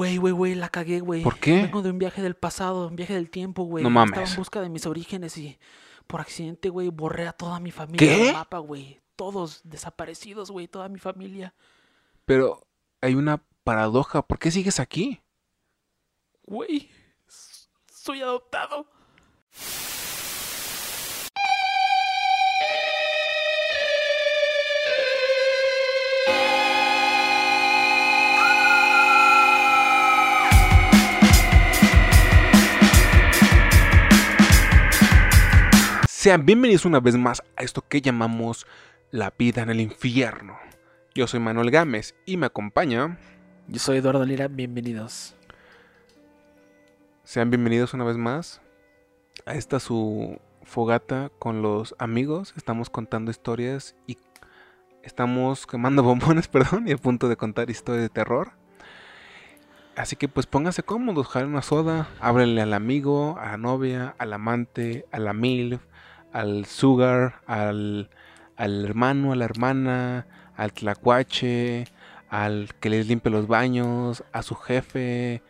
Güey, güey, güey, la cagué, güey. ¿Por qué? Vengo de un viaje del pasado, un viaje del tiempo, güey. No mames. Estaba en busca de mis orígenes y por accidente, güey, borré a toda mi familia ¿Qué? del mapa, güey. Todos desaparecidos, güey, toda mi familia. Pero hay una paradoja. ¿Por qué sigues aquí? Güey, soy adoptado. Sean bienvenidos una vez más a esto que llamamos la vida en el infierno. Yo soy Manuel Gámez y me acompaña. Yo soy Eduardo Lira, bienvenidos. Sean bienvenidos una vez más a esta su fogata con los amigos. Estamos contando historias y estamos quemando bombones, perdón, y a punto de contar historias de terror. Así que pues pónganse cómodos, jalen una soda, ábrenle al amigo, a la novia, al amante, a la MILF, al sugar, al, al hermano, a la hermana, al tlacuache, al que les limpie los baños, a su jefe,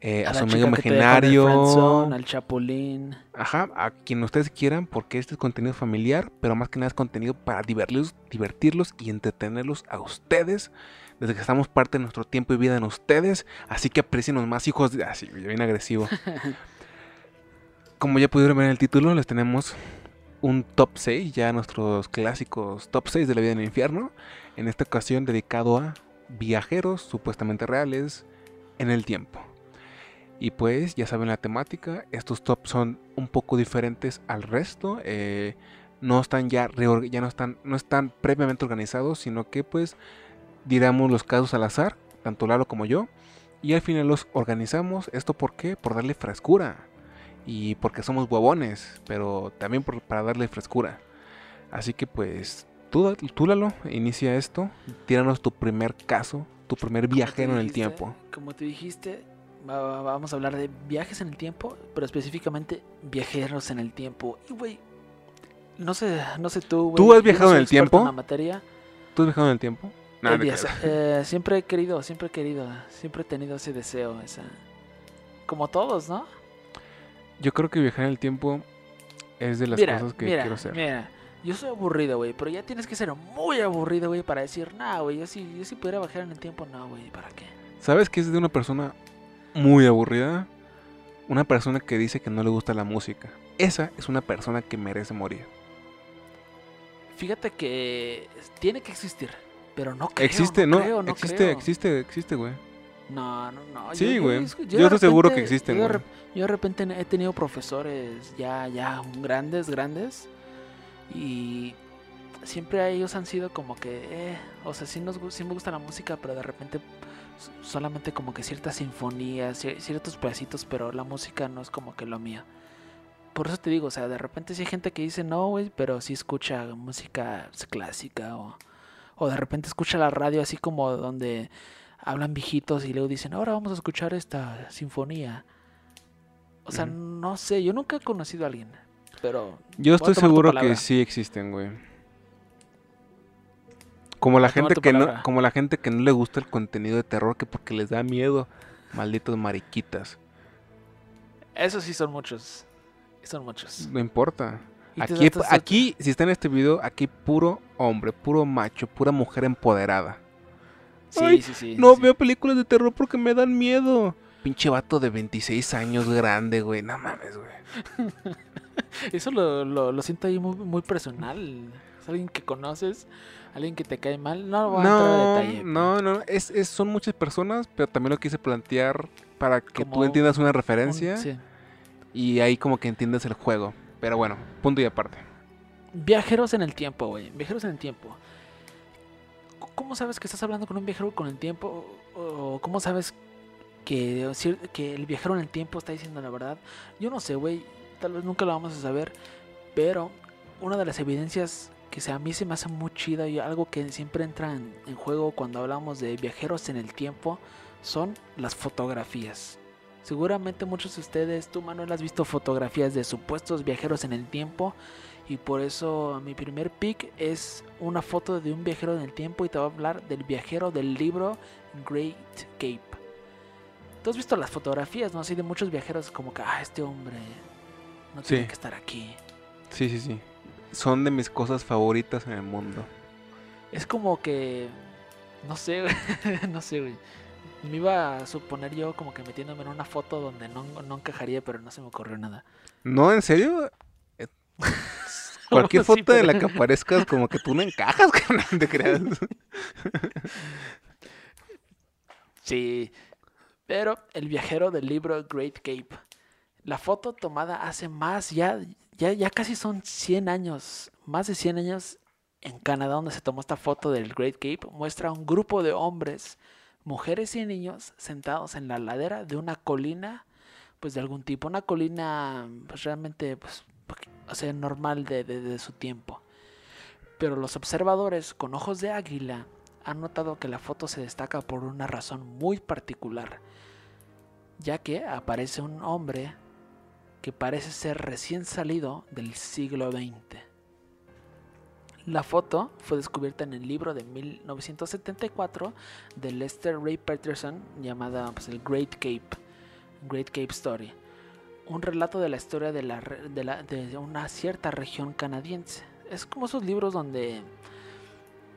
eh, a, su amigo imaginario. al chapulín. Ajá, a quien ustedes quieran, porque este es contenido familiar, pero más que nada es contenido para divertirlos, divertirlos y entretenerlos a ustedes, desde que estamos parte de nuestro tiempo y vida en ustedes, así que aprecienos más hijos de... Así, bien agresivo. Como ya pudieron ver en el título, les tenemos un top 6, ya nuestros clásicos top 6 de la vida en el infierno, en esta ocasión dedicado a viajeros supuestamente reales en el tiempo. Y pues ya saben la temática, estos tops son un poco diferentes al resto, eh, no están ya, ya no están, no están previamente organizados, sino que pues diramos los casos al azar, tanto Lalo como yo, y al final los organizamos. ¿Esto por qué? Por darle frescura. Y porque somos huevones, pero también por- para darle frescura. Así que pues, tú, tú Lalo, inicia esto, tíranos tu primer caso, tu primer viajero en el tiempo. Como te dijiste, va- va- vamos a hablar de viajes en el tiempo, pero específicamente viajeros en el tiempo. Y, güey, no sé, no sé tú, güey. ¿Tú has no viajado en el tiempo? En la materia. ¿Tú has viajado en el tiempo? No, Eh, no eh, siempre he querido, siempre he querido, siempre he tenido ese deseo, esa... Como todos, ¿no? Yo creo que viajar en el tiempo es de las mira, cosas que mira, quiero hacer. mira, yo soy aburrido, güey, pero ya tienes que ser muy aburrido, güey, para decir, nah, güey, yo sí, yo sí pudiera viajar en el tiempo, no, güey, ¿para qué? ¿Sabes qué es de una persona muy aburrida? Una persona que dice que no le gusta la música. Esa es una persona que merece morir. Fíjate que tiene que existir, pero no creo. existe, no, creo, no existe, creo. existe, existe, güey. No, no, no. Sí, güey. Yo estoy seguro que existen, Yo de, güey. yo de repente he tenido profesores ya, ya grandes, grandes. Y siempre ellos han sido como que, eh, o sea, sí, nos, sí me gusta la música, pero de repente solamente como que ciertas sinfonías, cier- ciertos pedacitos, pero la música no es como que lo mío. Por eso te digo, o sea, de repente sí hay gente que dice no, güey, pero sí escucha música clásica o, o de repente escucha la radio así como donde hablan viejitos y luego dicen, ahora vamos a escuchar esta sinfonía. O sea, no sé, yo nunca he conocido a alguien, pero... Yo estoy seguro que sí existen, güey. Como la gente que no, como la gente que no le gusta el contenido de terror que porque les da miedo, malditos mariquitas. Esos sí son muchos. Son muchos. No importa. Aquí, aquí, si está en este video, aquí puro hombre, puro macho, pura mujer empoderada. Sí, Ay, sí, sí. No sí. veo películas de terror porque me dan miedo. Pinche vato de 26 años grande, güey. No mames, güey. Eso lo, lo, lo siento ahí muy, muy personal. Es alguien que conoces, alguien que te cae mal. No voy a entrar No, a detalle. no, no. Es, es- son muchas personas, pero también lo quise plantear para que tú entiendas una Un- referencia sí. y ahí como que entiendas el juego. Pero bueno, punto y aparte. Viajeros en el tiempo, güey. Viajeros en el tiempo. ¿Cómo sabes que estás hablando con un viajero con el tiempo? ¿O cómo sabes que, el viajero en el tiempo está diciendo la verdad? Yo no sé, güey. Tal vez nunca lo vamos a saber. Pero una de las evidencias que a mí se me hace muy chida y algo que siempre entra en, en juego cuando hablamos de viajeros en el tiempo son las fotografías. Seguramente muchos de ustedes, tú Manuel, has visto fotografías de supuestos viajeros en el tiempo y por eso mi primer pick es una foto de un viajero en el tiempo y te voy a hablar del viajero del libro Great Cape. Tú has visto las fotografías, ¿no? Así de muchos viajeros como que, ah, este hombre no tiene Sí. que estar aquí. Sí, sí, sí. Son de mis cosas favoritas en el mundo. Es como que, no sé, güey, no sé, güey. Me iba a suponer yo como que metiéndome en una foto donde no, no encajaría, pero no se me ocurrió nada. ¿No? ¿En serio? Cualquier Sí, foto de pero- la que aparezcas, como que tú no encajas, no te creas. Sí, pero el viajero del libro Great Cape. La foto tomada hace más, ya, ya, ya casi son 100 años, más de 100 años en Canadá donde se tomó esta foto del Great Cape, muestra a un grupo de hombres, mujeres y niños sentados en la ladera de una colina, pues de algún tipo, una colina pues realmente, pues, o sea, normal de, de- su tiempo. Pero los observadores con ojos de águila han notado que la foto se destaca por una razón muy particular, ya que aparece un hombre que parece ser recién salido del siglo XX. La foto fue descubierta en el libro de 1974 de Lester Ray Peterson llamada pues, el Great Cape, Great Cape Story, un relato de la historia de, la de la- de una cierta región canadiense. Es como esos libros donde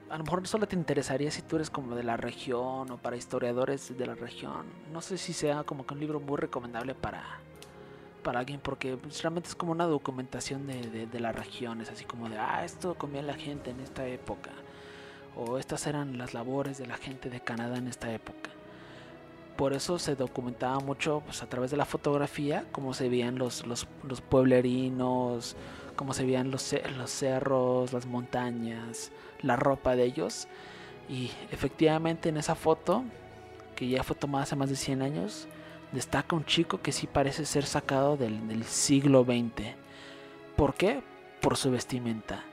a lo mejor solo te interesaría si tú eres como de la región o para historiadores de la región. No sé si sea como que un libro muy recomendable para, para alguien porque realmente es como una documentación de, de, de las regiones, así como de, ah, esto comía la gente en esta época. O estas eran las labores de la gente de Canadá en esta época. Por eso se documentaba mucho pues, a través de la fotografía, cómo se veían los, los, los pueblerinos, cómo se veían los, los cerros, las montañas, la ropa de ellos. Y efectivamente en esa foto, que ya fue tomada hace más de 100 años, destaca un chico que sí parece ser sacado del, del siglo XX. ¿Por qué? Por su vestimenta.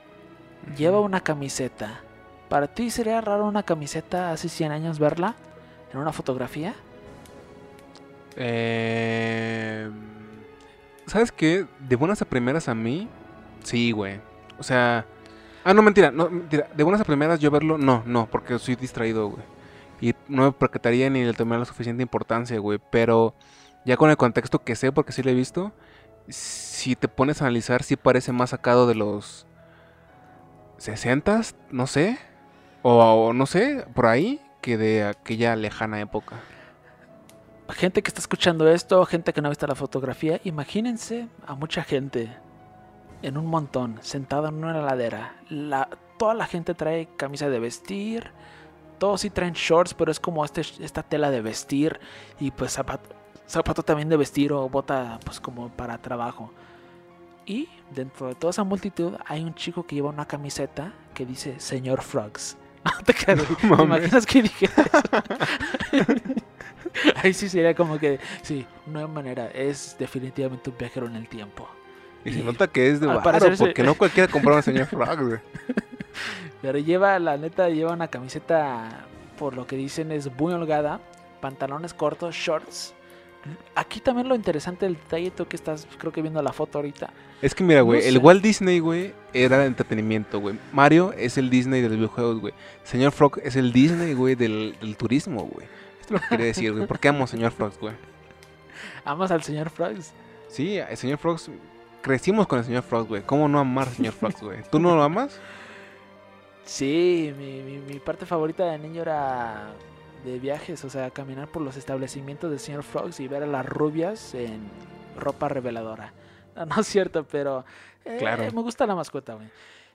Lleva una camiseta. ¿Para ti sería raro una camiseta hace 100 años verla en una fotografía? Eh, ¿Sabes qué? De buenas a primeras a mí, sí, güey. O sea... Ah, no, mentira, no, mentira. De buenas a primeras yo verlo, no, no, porque soy distraído, güey. Y no me percataría ni le tomé la suficiente importancia, güey. Pero ya con el contexto que sé, porque sí lo he visto, si te pones a analizar, sí parece más sacado de los 60, no sé. O no sé, por ahí, que de aquella lejana época. Gente que está escuchando esto, gente que no ha visto la fotografía, imagínense a mucha gente en un montón, sentado en una ladera. La, toda la gente trae camisa de vestir, todos sí traen shorts, pero es como este, esta tela de vestir y pues zapato, zapato también de vestir o bota pues como para trabajo. Y dentro de toda esa multitud hay un chico que lleva una camiseta que dice Señor Frogs. No te creas, güey. ¿Te mames. imaginas que eso? Ahí sí sería como que, sí, no hay manera, es definitivamente un viajero en el tiempo. Y se Y nota que es de se- porque no cualquiera compra una señor Frog, güey. Pero lleva, la neta, lleva una camiseta, por lo que dicen, es muy holgada, pantalones cortos, shorts. Aquí también lo interesante del detalle, tú que estás, creo que viendo la foto ahorita. Es que mira, güey, No el sé. Walt Disney, güey, era de entretenimiento, güey. Mario es el Disney de los videojuegos, güey. Señor Frog es el Disney, güey, del, del turismo, güey. Esto es lo que quería decir, güey. ¿Por qué amo a señor Frogs, güey? Amas al señor Frogs. Sí, el señor Frogs, crecimos con el señor Frogs, güey. ¿Cómo no amar al señor Frogs, güey? ¿Tú no lo amas? Sí, mi, mi, mi parte favorita de niño era de viajes, o sea, caminar por los establecimientos del señor Frogs y ver a las rubias en ropa reveladora. No, no es cierto, pero eh, Claro. me gusta la mascota, güey.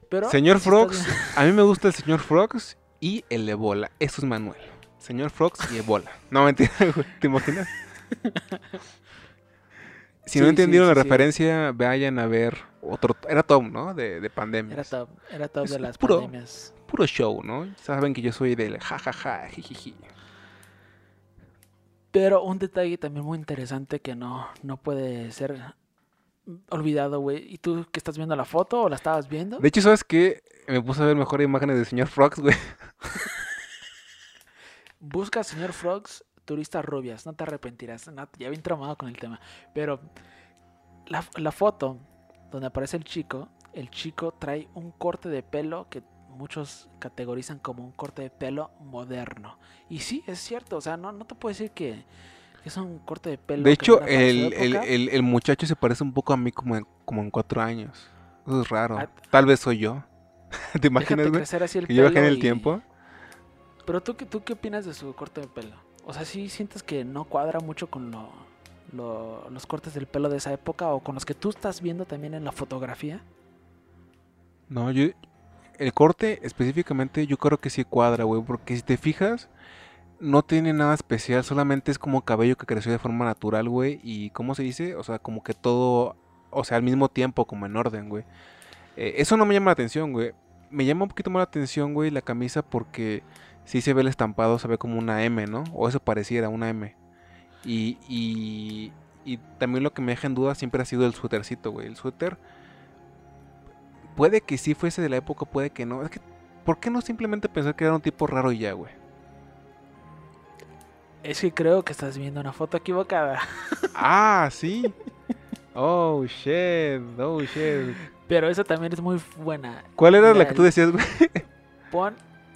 Pero Señor Frogs, a mí me gusta el señor Frogs y el Ebola. Eso es Manuel. Señor Frogs y Ebola. No, mentira, güey. ¿Te imaginas? Si no entendieron sí, la sí, referencia, vayan a ver otro. Era Tom, ¿no? De, de pandemia. Era top, era Es de las puro- pandemias. Puro show, ¿no? Saben que yo soy del jajaja, jijiji. Pero un detalle también muy interesante que no, no puede ser olvidado, güey. ¿Y tú que estás viendo la foto o la estabas viendo? De hecho, ¿sabes qué? Me puse a ver mejor imágenes del señor Frogs, güey. Busca señor Frogs, turistas rubias, no te arrepentirás. No, ya bien traumado con el tema. Pero la, la foto donde aparece el chico, el chico trae un corte de pelo que muchos categorizan como un corte de pelo moderno. Y sí, es cierto, o sea, no, no te puedo decir que Es un corte de pelo. De hecho, el, el, el, el muchacho se parece un poco a mí como en, como en cuatro años. Eso es raro. Ah, Tal vez soy yo. ¿Te imaginas, güey? Que yo bajé en el y- tiempo. Pero tú, tú qué opinas de su corte de pelo? O sea, ¿sí sientes que no cuadra mucho con lo, lo- los cortes del pelo de esa época o con los que tú estás viendo también en la fotografía? No, yo. El corte específicamente yo creo que sí cuadra, güey. Porque si te fijas, no tiene nada especial. Solamente es como cabello que creció de forma natural, güey. Y ¿cómo se dice? O sea, como que todo. O sea, al mismo tiempo, como en orden, güey. Eh, eso no me llama la atención, güey. Me llama un poquito más la atención, güey, la camisa porque sí se ve el estampado, se ve como una M, ¿no? O eso pareciera, una M. Y, y, y también lo que me deja en duda siempre ha sido el suétercito, güey. El suéter puede que sí fuese de la época, puede que no. Es que, ¿por qué no simplemente pensar que era un tipo raro y ya, güey? Es que creo que estás viendo una foto equivocada. Ah, sí. Oh, shit. Oh, shit. Pero esa también es muy buena. ¿Cuál era la que tú decías, güey? Pon,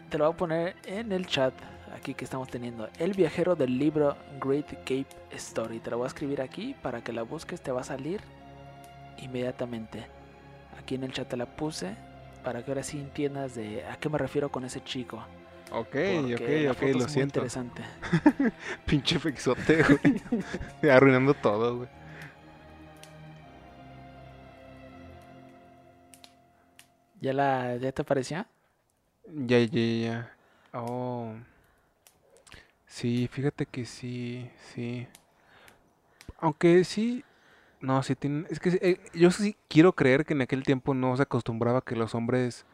te lo voy a poner en el chat aquí que estamos teniendo. El viajero del libro Great Cape Story. Te lo voy a escribir aquí para que la busques. Te va a salir inmediatamente. Aquí en el chat te la puse para que ahora sí entiendas de a qué me refiero con ese chico. Ok, porque ok, ok, lo siento. interesante. Pinche fexote, güey. Arruinando todo, güey. ¿Ya, la, ¿Ya te pareció? Ya, ya, ya. Oh. Sí, fíjate que sí, sí. Aunque sí. No, sí tienen. Es que eh, yo sí quiero creer que en aquel tiempo no se acostumbraba que los hombres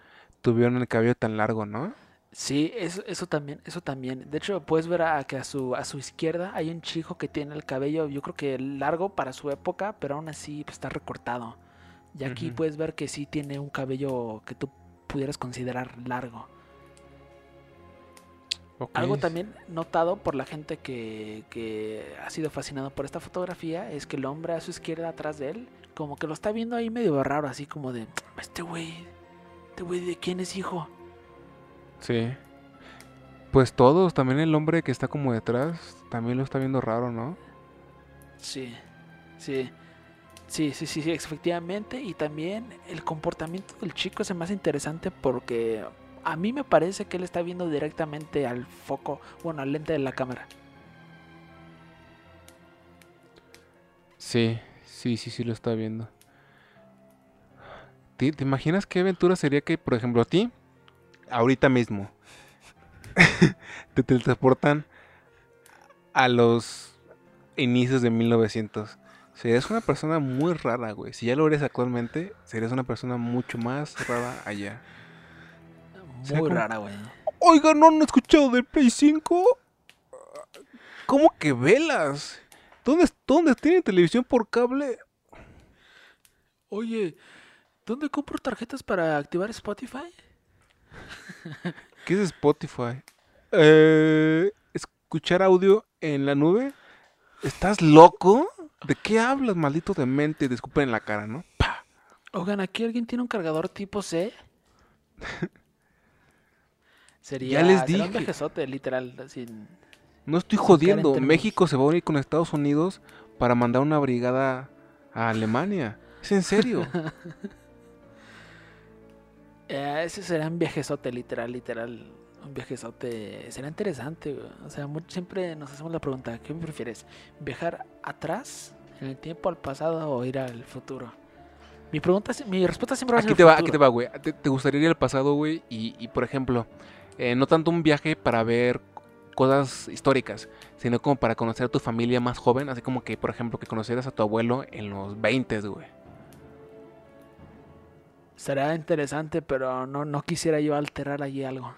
tuvieran el cabello tan largo, ¿no? Sí, eso, eso también, eso también. De hecho, puedes ver a, que a su, a su izquierda hay un chico que tiene el cabello, yo creo que largo para su época, pero aún así pues, está recortado. Y aquí Ujú. puedes ver que sí tiene un cabello que tú pudieras considerar largo. Algo también notado por la gente que, que ha sido fascinado por esta fotografía es que el hombre a su izquierda atrás de él, como que lo está viendo ahí medio raro, así como de, este güey, este güey de quién es hijo. Sí. Pues todos, también el hombre que está como detrás, también lo está viendo raro, ¿no? Sí, sí. Sí, sí, sí, sí, efectivamente. Y también el comportamiento del chico es el más interesante porque a mí me parece que él está viendo directamente al foco, bueno, al lente de la cámara. Sí, sí, sí, sí lo está viendo. ¿Te, te imaginas qué aventura sería que, por ejemplo, a ti, ahorita mismo, te teletransportan a los inicios de 1900? Serías una persona muy rara, güey. Si ya lo eres actualmente, serías una persona mucho más rara allá. ¿Será Muy como- rara, güey. Oiga, ¿no han escuchado del Play 5? ¿Cómo que velas? ¿Dónde, ¿Dónde tienen televisión por cable? Oye, ¿dónde compro tarjetas para activar Spotify? ¿Qué es Spotify? Eh, ¿Escuchar audio en la nube? ¿Estás loco? ¿De qué hablas, maldito demente? Disculpen en la cara, ¿no? Pa. Oigan, ¿aquí alguien tiene un cargador tipo C? Sería, les sería un dije. viajezote, literal, sin... No estoy jodiendo. México se va a unir con Estados Unidos para mandar una brigada a Alemania. ¿Es en serio? Eh, ese será un viajezote, literal, literal. Un viajezote. Será interesante, güey. O sea, mu- siempre nos hacemos la pregunta, ¿qué prefieres? ¿Viajar atrás, en el tiempo, al pasado o ir al futuro? Mi pregunta, mi respuesta siempre va a ser Aquí te va, futuro. aquí te va, güey. ¿Te, te gustaría ir al pasado, güey? Y, y, por ejemplo, eh, no tanto un viaje para ver cosas históricas, sino como para conocer a tu familia más joven, así como que, por ejemplo, que conocieras a tu abuelo en los 20, güey. Será interesante, pero no, no quisiera yo alterar allí algo.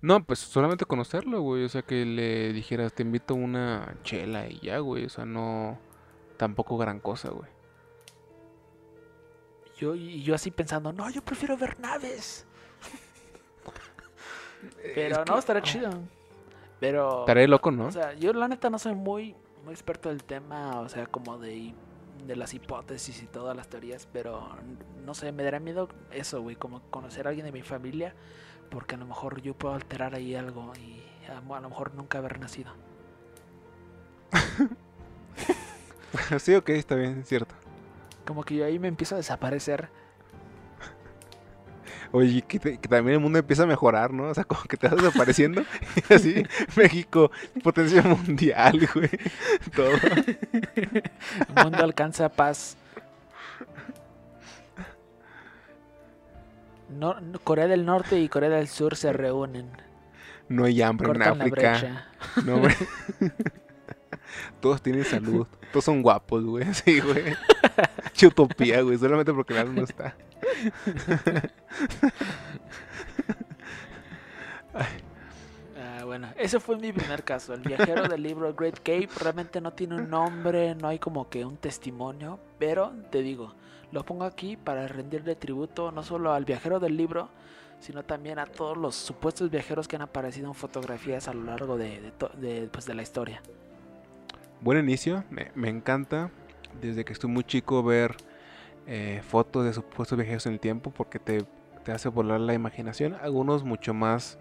No, pues solamente conocerlo, güey. O sea, que le dijeras, te invito a una chela y ya, güey. O sea, no. Tampoco gran cosa, güey. Yo, y yo así pensando, no, yo prefiero ver naves. Pero Es no, que- estará chido. Pero... Estaré loco, ¿no? O sea, yo la neta no soy muy, muy experto del tema, o sea, como de, de las hipótesis y todas las teorías, pero no sé, me dará miedo eso, güey, como conocer a alguien de mi familia, porque a lo mejor yo puedo alterar ahí algo y a, a lo mejor nunca haber nacido. sí, ok, está bien, es cierto. Como que yo ahí me empiezo a desaparecer. Oye, que, te- que también el mundo empieza a mejorar, ¿no? O sea, como que te vas desapareciendo. Y así, México, potencia mundial, güey. Todo. El mundo alcanza paz. No- Corea del Norte y Corea del Sur se reúnen. No hay hambre en Cortan la África. No. Todos tienen salud. Todos son guapos, güey. Sí, güey. Utopía, güey. Solamente porque el no está. Ah, bueno, ese fue mi primer caso. El viajero del libro Great Cape realmente no tiene un nombre, no hay como que un testimonio, pero te digo, lo pongo aquí para rendirle tributo no solo al viajero del libro, sino también a todos los supuestos viajeros que han aparecido en fotografías a lo largo de, pues, de la historia. Buen inicio. Me, me encanta. Desde que estoy muy chico ver eh, fotos de supuestos viajeros en el tiempo porque te, te hace volar la imaginación. Algunos mucho más,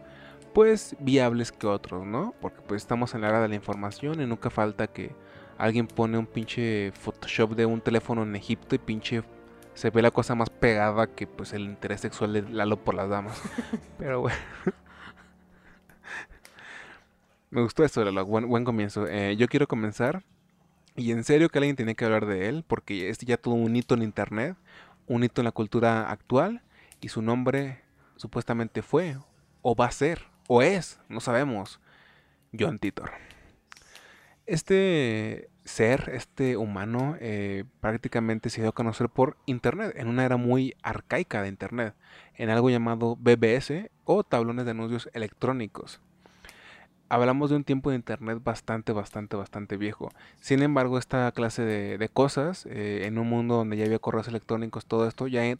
pues, viables que otros, ¿no? Porque pues estamos en la era de la información y nunca falta que alguien pone un pinche Photoshop de un teléfono en Egipto y pinche se ve la cosa más pegada que pues el interés sexual de Lalo por las damas. Pero bueno. Me gustó esto, Lalo. Buen, buen comienzo. Eh, yo quiero comenzar. Y en serio que alguien tiene que hablar de él. Porque es ya todo un hito en internet. Un hito en la cultura actual. Y su nombre supuestamente fue. O va a ser. O es. No sabemos. John Titor. Este ser, este humano, eh, prácticamente se dio a conocer por Internet, en una era muy arcaica de Internet, en algo llamado BBS o tablones de anuncios electrónicos. Hablamos de un tiempo de Internet bastante, bastante, bastante viejo. Sin embargo, esta clase de, cosas, eh, en un mundo donde ya había correos electrónicos, todo esto, ya,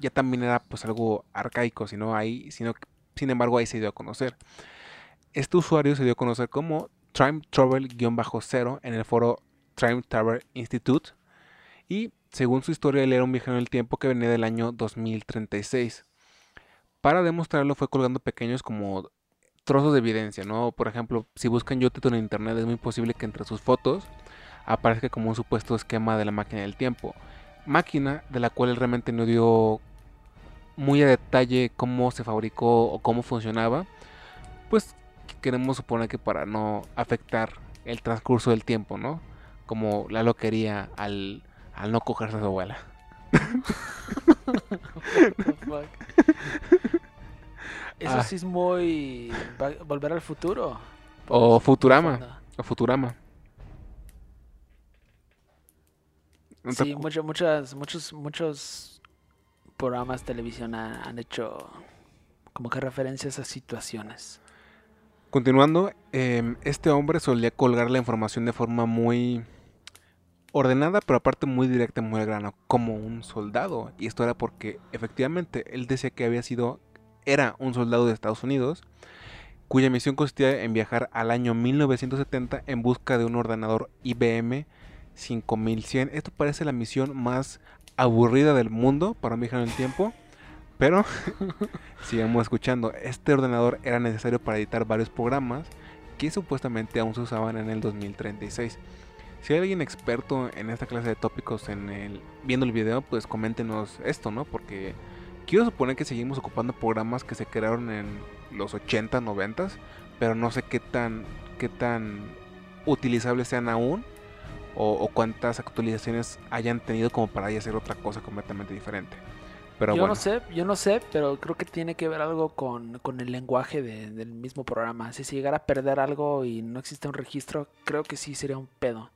ya también era pues algo arcaico, sino ahí, sino, sin embargo ahí se dio a conocer. Este usuario se dio a conocer como Time Travel-0 en el foro Time Travel Institute. Y según su historia, él era un viajero en el tiempo que venía del año 2036. Para demostrarlo fue colgando pequeños como trozos de evidencia, ¿no? Por ejemplo, si buscan Yotito en internet es muy posible que entre sus fotos aparezca como un supuesto esquema de la máquina del tiempo. Máquina de la cual él realmente no dio muy a detalle cómo se fabricó o cómo funcionaba. Pues queremos suponer que para no afectar el transcurso del tiempo, ¿no? Como Lalo quería al, al no cogerse a su abuela. What the fuck? Eso Ah. sí es muy... Volver al futuro. O Futurama. O Futurama. ¿No te Sí, mucho- muchas, muchos, muchos programas de televisión ha- han hecho como que referencias a situaciones. Continuando, em, este hombre solía colgar la información de forma muy ordenada, pero aparte muy directa, muy al grano, como un soldado. Y esto era porque efectivamente él decía que había sido, era un soldado de Estados Unidos, cuya misión consistía en viajar al año 1970 en busca de un ordenador IBM 5100. Esto parece la misión más aburrida del mundo para un viajero en el tiempo. Pero sigamos escuchando. Este ordenador era necesario para editar varios programas que supuestamente aún se usaban en el 2036. Si hay alguien experto en esta clase de tópicos en el, viendo el video, pues coméntenos esto, ¿no? Porque quiero suponer que seguimos ocupando programas que se crearon en los 80, 90, pero no sé qué tan, qué tan utilizables sean aún o, o cuántas actualizaciones hayan tenido como para hacer otra cosa completamente diferente. Pero yo bueno, no sé, yo no sé, pero creo que tiene que ver algo con, con el lenguaje de- del mismo programa. Si se llegara a perder algo y no existe un registro, creo que sí sería un pedo.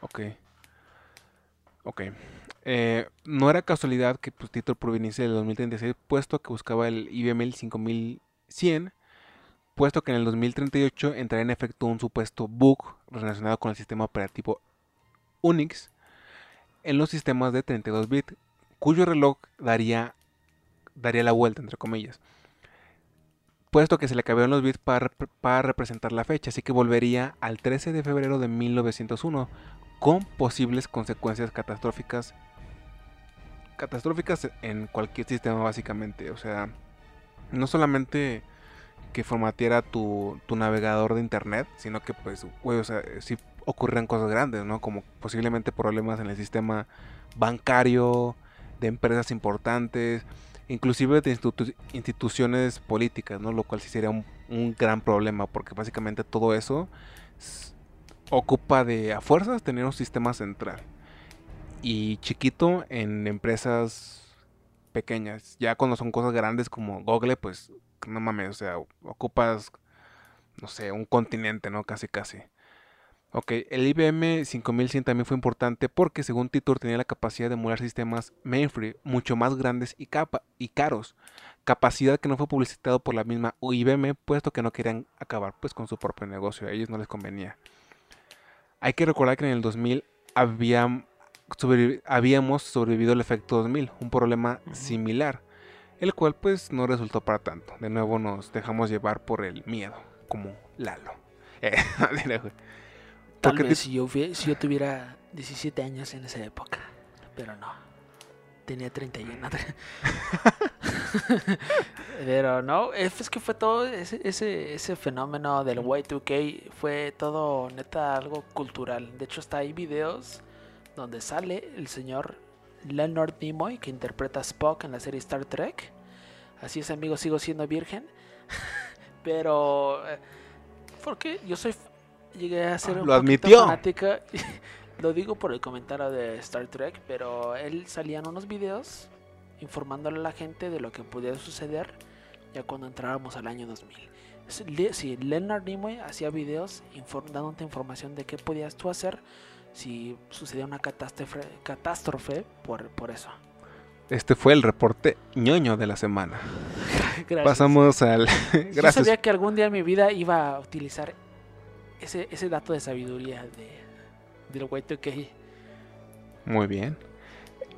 Ok. Ok. Eh, no era casualidad que pues, Tito proveniese del 2036, puesto que buscaba el IBM 5100, puesto que en el 2038 entraría en efecto un supuesto bug relacionado con el sistema operativo Unix en los sistemas de 32 bits, cuyo reloj daría, daría la vuelta, entre comillas. Puesto que se le cambiaron los bits para, para representar la fecha, así que volvería al 13 de febrero de 1901 con posibles consecuencias catastróficas catastróficas en cualquier sistema básicamente o sea no solamente que formateara tu, tu navegador de internet sino que pues güey, o sea si ocurrieran cosas grandes, ¿no? Como posiblemente problemas en el sistema bancario, de empresas importantes, inclusive de instituciones políticas, ¿no? Lo cual sí sería un, gran problema, porque básicamente todo eso ocupa de a fuerzas tener un sistema central. Y chiquito en empresas pequeñas. Ya cuando son cosas grandes como Google, pues no mames, o sea, ocupas, no sé, un continente, ¿no? Casi, casi. Ok, el IBM 5100 también fue importante porque según Titor tenía la capacidad de emular sistemas mainframe mucho más grandes y, capa y caros, capacidad que no fue publicitado por la misma IBM puesto que no querían acabar pues con su propio negocio, a ellos no les convenía. Hay que recordar que en el 2000 había, habíamos sobrevivido el efecto 2000, un problema similar, el cual pues no resultó para tanto. De nuevo nos dejamos llevar por el miedo, como Lalo. Eh, Tal vez si yo, si yo tuviera 17 años en esa época. Pero no. Tenía 31. Pero no, es que fue todo ese, ese, ese fenómeno del Y2K. Fue todo neta algo cultural. De hecho, está ahí videos donde sale el señor Leonard Nimoy que interpreta a Spock en la serie Star Trek. Así es, amigo, sigo siendo virgen. Pero... Eh, porque yo soy llegué a ser un lo admitió. fanática. lo digo por el comentario de Star Trek, pero él salía en unos videos informándole a la gente de lo que podía suceder ya cuando entrábamos al año 2000. Si Leonard Nimoy hacía videos dándote información de qué podías tú hacer si sucedía una catástrofe, catástrofe por, por eso. Este fue el reporte ñoño de la semana. Pasamos al. Gracias. Yo sabía que algún día en mi vida iba a utilizar ese, ese dato de sabiduría de, Muy bien.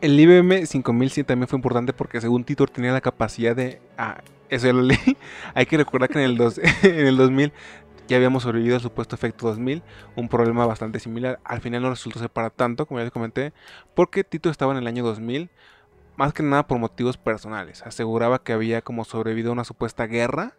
El IBM 5100 también fue importante porque según Titor tenía la capacidad de... Ah, eso ya lo leí. Hay que recordar que en el, dos, en el 2000 ya habíamos sobrevivido al supuesto efecto 2000, un problema bastante similar. Al final no resultó ser para tanto, como ya les comenté, porque Tito estaba en el año 2000, más que nada por motivos personales. Aseguraba que había como sobrevivido a una supuesta guerra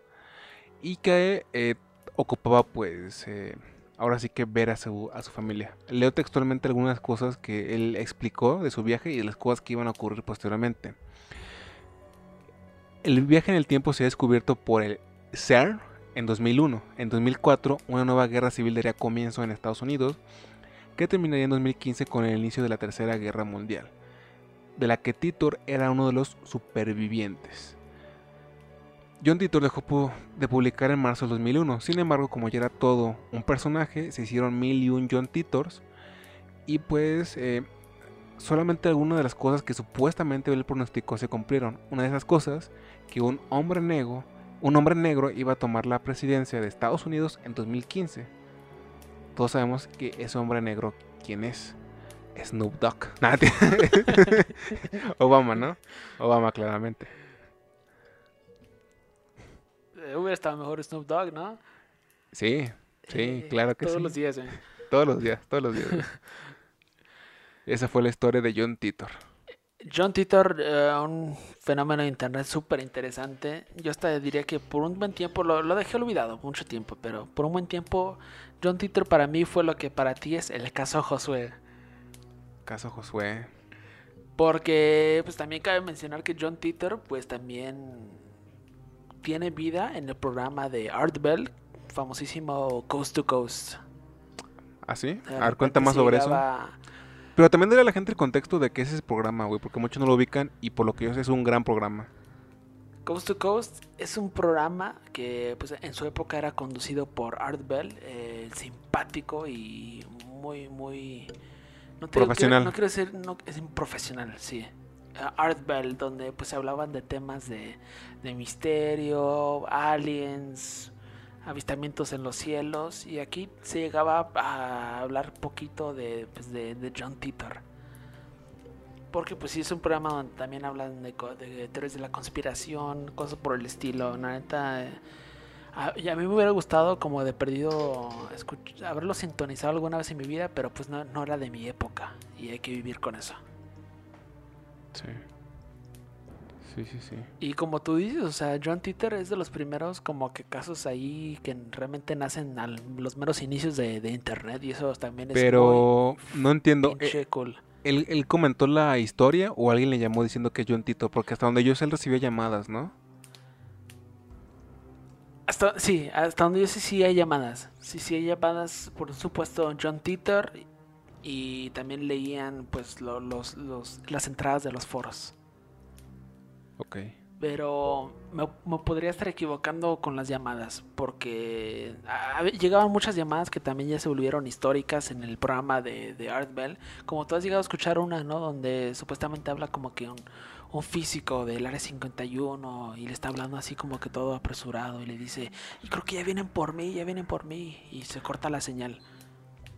y que eh, ocupaba pues eh, ahora sí que ver a su, familia. Leo textualmente algunas cosas que él explicó de su viaje y de las cosas que iban a ocurrir posteriormente. El viaje en el tiempo se ha descubierto por el CERN en 2001. En 2004 una nueva guerra civil daría comienzo en Estados Unidos que terminaría en 2015 con el inicio de la Tercera Guerra Mundial, de la que Titor era uno de los supervivientes. John Titor dejó de publicar en marzo de 2001. Sin embargo, como ya era todo un personaje, se hicieron mil y un John Titors. Y pues eh, solamente algunas de las cosas que supuestamente él pronosticó se cumplieron. Una de esas cosas, que un hombre negro, un hombre negro iba a tomar la presidencia de Estados Unidos en 2015. Todos sabemos que ese hombre negro, ¿quién es? Snoop Dogg. Obama, ¿no? Obama, claramente. Eh, hubiera estado mejor Snoop Dogg, ¿no? Sí, sí, eh, claro que sí. Todos los días, ¿eh? Todos los días, todos los días. Esa fue la historia de John Titor. John Titor, un fenómeno de internet súper interesante. Yo hasta diría que por un buen tiempo, lo, lo, dejé olvidado, mucho tiempo, pero por un buen tiempo, John Titor para mí fue lo que para ti es el caso Josué. Caso Josué. Porque, pues también cabe mencionar que John Titor, pues también tiene vida en el programa de Art Bell, famosísimo Coast to Coast. ¿Ah, sí? A ver, cuenta más sobre eso. Pero también dale a la gente el contexto de qué es ese programa, güey, porque muchos no lo ubican y por lo que yo sé es un gran programa. Coast to Coast es un programa que pues, en su época era conducido por Art Bell, eh, simpático y muy, muy... No profesional. no quiero decir, no, es profesional, sí. Art Bell, donde pues hablaban de temas de, misterio, aliens, avistamientos en los cielos, y aquí se llegaba a hablar poquito de, pues, de, John Titor. Porque pues sí es un programa donde también hablan de, de de la conspiración, cosas por el estilo. La neta, eh, y a mí me hubiera gustado como de perdido haberlo sintonizado alguna vez en mi vida, pero pues no, no era de mi época y hay que vivir con eso. Sí. Sí, sí, sí. Y como tú dices, o sea, John Titor es de los primeros como que casos ahí que realmente nacen a los meros inicios de, de internet y eso también es Pero no entiendo. eh, cool. ¿Él, él comentó la historia o alguien le llamó diciendo que es John Tito? Porque hasta donde yo sé él recibía llamadas, ¿no? Hasta, sí, hasta donde yo sé sí hay llamadas. Sí, sí hay llamadas, por supuesto, John Titor y también leían pues lo- los, los, las entradas de los foros. Ok. Pero me, me podría estar equivocando con las llamadas, porque a- llegaban muchas llamadas que también ya se volvieron históricas en el programa de, de Art Bell. Como tú has llegado a escuchar una, ¿no? Donde supuestamente habla como que un, un físico del área 51 y le está hablando así como que todo apresurado y le dice, y creo que ya vienen por mí, ya vienen por mí, y se corta la señal.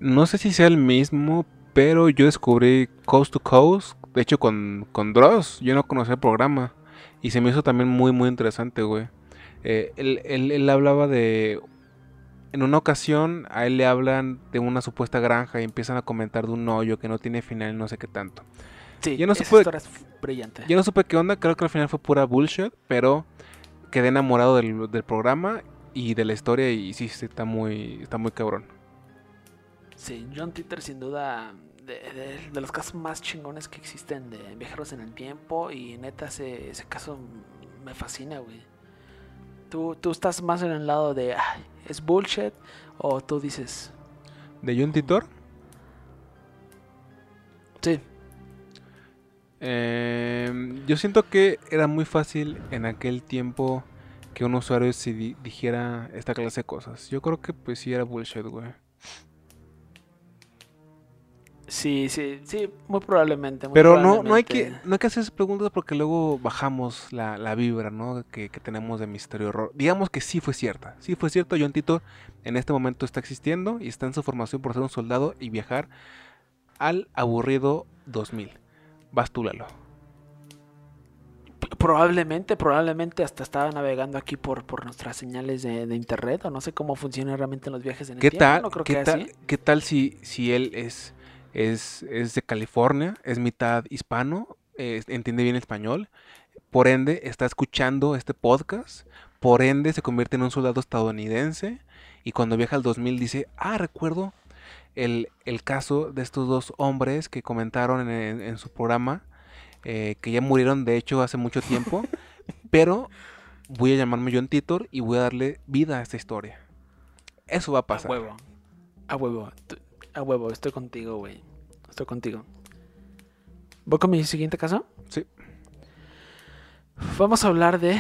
No sé si sea el mismo, pero yo descubrí Coast to Coast, de hecho con, con Dross, yo no conocía el programa y se me hizo también muy muy interesante, güey. Eh, él, él- él hablaba de... En una ocasión a él le hablan de una supuesta granja y empiezan a comentar de un hoyo que no tiene final y no sé qué tanto. Sí, Ya no esa historia es brillante. Yo no supe qué onda, creo que al final fue pura bullshit, pero quedé enamorado del, del programa y de la historia y sí, sí, está muy, está muy cabrón. Sí, John Titor sin duda de, de- de los casos más chingones que existen de viajeros en el tiempo y neta ese, ese caso me fascina, güey. ¿Tú, tú estás más en el lado de "Ay, es bullshit o tú dices, ¿De John Titor? sí, Eh, yo siento que era muy fácil en aquel tiempo que un usuario se di- dijera esta clase de cosas. Yo creo que pues sí era bullshit, güey. Sí, sí, sí, muy probablemente. muy Pero no, no hay que no hay que hacer esas preguntas porque luego bajamos la, la vibra, ¿no? Que, que tenemos de misterio horror. Digamos que sí fue cierta. Sí fue cierto, John Tito en este momento está existiendo y está en su formación por ser un soldado y viajar al aburrido 2000. Vas tú, Lalo. Probablemente, probablemente hasta estaba navegando aquí por, por nuestras señales de, de internet o no sé cómo funcionan realmente los viajes en el ¿Qué tiempo. tal, No creo qué que tal, así. qué tal si, si él es, es, es de California, es mitad hispano, eh, entiende bien español, por ende está escuchando este podcast, por ende se convierte en un soldado estadounidense y cuando viaja al 2000 dice, ah, recuerdo el, el caso de estos dos hombres que comentaron en, en- su programa, eh, que ya murieron de hecho hace mucho tiempo, pero voy a llamarme John Titor y voy a darle vida a esta historia. Eso va a A pasar. huevo. A huevo. A huevo, estoy contigo, güey. Estoy contigo. ¿Voy con mi siguiente caso? Sí. Vamos a hablar de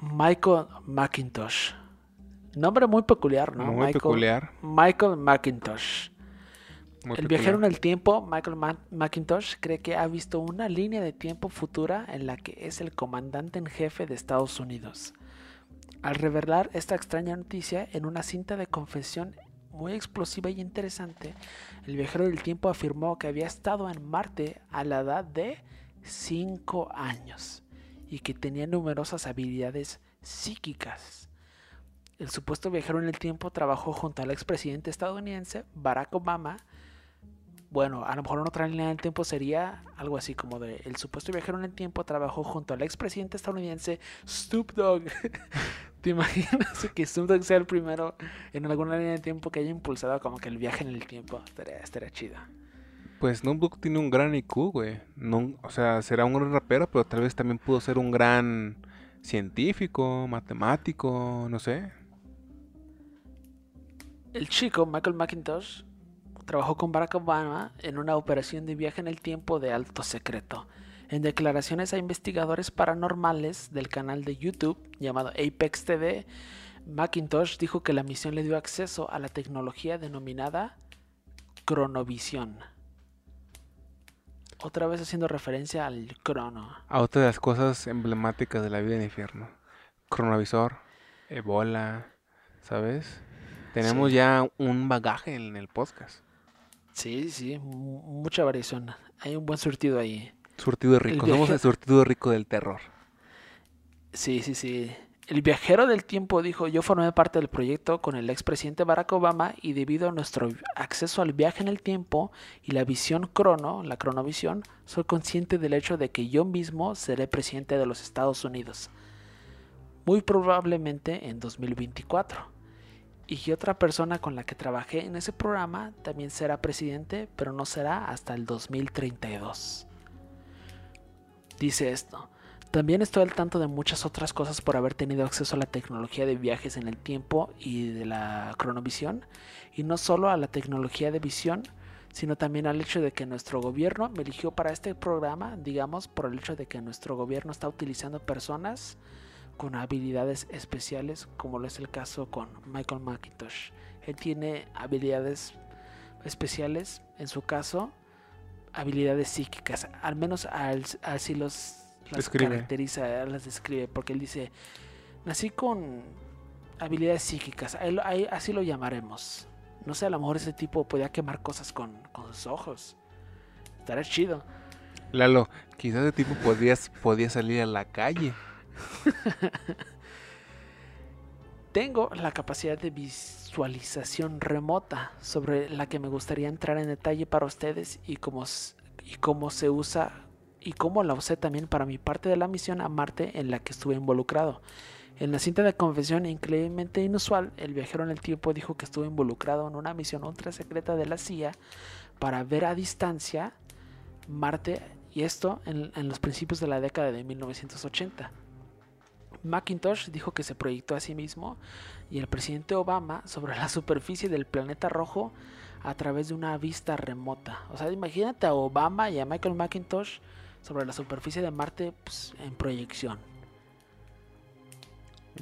Michael McIntosh. Nombre muy peculiar, ¿no? Muy Michael, peculiar. Michael McIntosh. muy el peculiar. viajero en el tiempo, Michael Ma- McIntosh, cree que ha visto una línea de tiempo futura en la que es el comandante en jefe de Estados Unidos. Al revelar esta extraña noticia en una cinta de confesión muy explosiva y interesante, el viajero del tiempo afirmó que había estado en Marte a la edad de 5 años y que tenía numerosas habilidades psíquicas. El supuesto viajero en el tiempo trabajó junto al expresidente estadounidense Barack Obama. Bueno, a lo mejor en otra línea del tiempo sería algo así como de el supuesto viajero en el tiempo trabajó junto al expresidente estadounidense Snoop Dogg. ¿Te imaginas que Snoop sea el primero en alguna línea del tiempo que haya impulsado como que el viaje en el tiempo? Estaría, estaría chido. Pues Snoop Dogg tiene un gran IQ, güey. No, o sea, será un gran rapero, pero tal vez también pudo ser un gran científico, matemático, no sé. El chico, Michael McIntosh, trabajó con Barack Obama en una operación de viaje en el tiempo de alto secreto. En declaraciones a investigadores paranormales del canal de YouTube llamado Apex TV, McIntosh dijo que la misión le dio acceso a la tecnología denominada cronovisión. Otra vez haciendo referencia al crono. A otra de las cosas emblemáticas de la vida en infierno. Cronovisor, Ebola, ¿sabes? Tenemos Sí. ya un bagaje en el podcast. Sí, sí, mu- mucha variación. Hay un buen surtido ahí. Surtido rico. Somos el surtido rico del terror. Sí, sí, sí. El viajero del tiempo dijo, yo formé parte del proyecto con el expresidente Barack Obama y debido a nuestro acceso al viaje en el tiempo y la visión crono, la cronovisión, soy consciente del hecho de que yo mismo seré presidente de los Estados Unidos. Muy probablemente en 2024. Y que otra persona con la que trabajé en ese programa también será presidente, pero no será hasta el 2032. Dice esto. También estoy al tanto de muchas otras cosas por haber tenido acceso a la tecnología de viajes en el tiempo y de la cronovisión, y no solo a la tecnología de visión, sino también al hecho de que nuestro gobierno me eligió para este programa, digamos, por el hecho de que nuestro gobierno está utilizando personas con habilidades especiales, como lo es el caso con Michael McIntosh. Él tiene habilidades especiales, en su caso, habilidades psíquicas, al menos así los las caracteriza, las describe, porque él dice, nací con habilidades psíquicas, así lo llamaremos. No sé, a lo mejor ese tipo podía quemar cosas con, sus ojos. Estaría chido. Lalo, quizás ese tipo podías, podía salir a la calle. Tengo la capacidad de visualización remota sobre la que me gustaría entrar en detalle para ustedes y cómo, y cómo se usa y cómo la usé también para mi parte de la misión a Marte en la que estuve involucrado. En la cinta de confesión increíblemente inusual, el viajero en el tiempo dijo que estuvo involucrado en una misión ultra secreta de la CIA para ver a distancia Marte y esto en, en los principios de la década de 1980. Macintosh dijo que se proyectó a sí mismo y el presidente Obama sobre la superficie del planeta rojo a través de una vista remota. O sea, imagínate a Obama y a Michael Macintosh sobre la superficie de Marte pues, en proyección.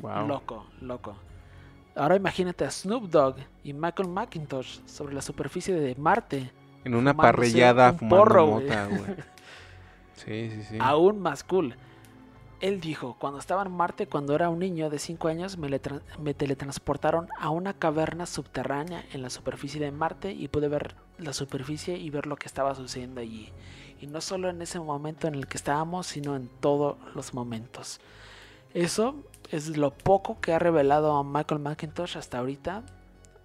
Loco, loco. Ahora imagínate a Snoop Dogg y Michael McIntosh sobre la superficie de Marte. En una parrillada fumando mota, güey. Sí, sí, sí. Aún más cool. Él dijo, cuando estaba en Marte, cuando era un niño de 5 años, me, me, teletransportaron a una caverna subterránea en la superficie de Marte y pude ver la superficie y ver lo que estaba sucediendo allí. Y no solo en ese momento en el que estábamos, sino en todos los momentos. Eso es lo poco que ha revelado a Michael McIntosh hasta ahorita,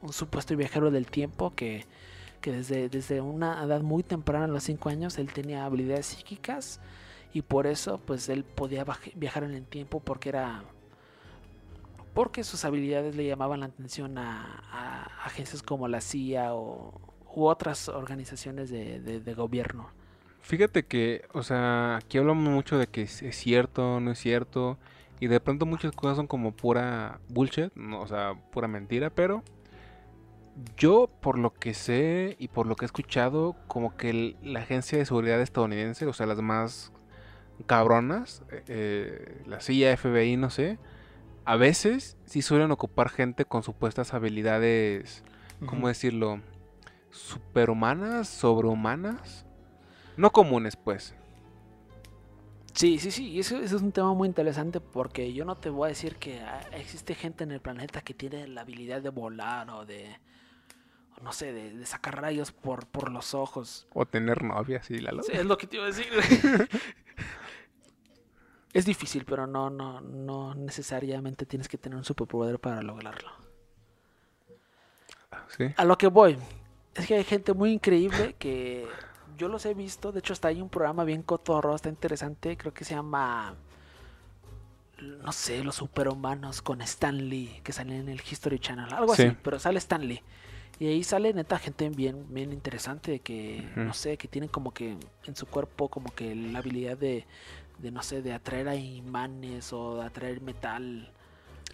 un supuesto viajero del tiempo que, desde, desde una edad muy temprana, a los 5 años, él tenía habilidades psíquicas y por eso pues él podía viajar en el tiempo porque era porque sus habilidades le llamaban la atención a, agencias como la CIA o, u otras organizaciones de gobierno. Fíjate que, o sea, aquí hablamos mucho de que es cierto, no es cierto, y de pronto muchas cosas son como pura bullshit, o sea, pura mentira, pero yo por lo que sé y por lo que he escuchado, como que la agencia de seguridad estadounidense, o sea, las más cabronas, eh, eh, la CIA, FBI, no sé, a veces sí suelen ocupar gente con supuestas habilidades, ¿cómo decirlo? Superhumanas, sobrehumanas no comunes, pues. Sí, sí, sí, y eso, es un tema muy interesante porque yo no te voy a decir que ah, existe gente en el planeta que tiene la habilidad de volar o de, no sé, de, sacar rayos por, por los ojos. O tener novia, sí, la sí, es lo que te iba a decir. es difícil, pero no, no, no necesariamente tienes que tener un superpoder para lograrlo. ¿Sí? A lo que voy, es que hay gente muy increíble que yo los he visto. De hecho, está ahí un programa bien cotorro, está interesante. Creo que se llama. No sé, los superhumanos con Stan Lee, que sale en el History Channel. Algo así, pero sale Stan Lee. Y ahí sale neta gente bien, bien interesante que, no sé, que tienen como que en su cuerpo como que la habilidad de, de no sé, de atraer a imanes o de atraer metal.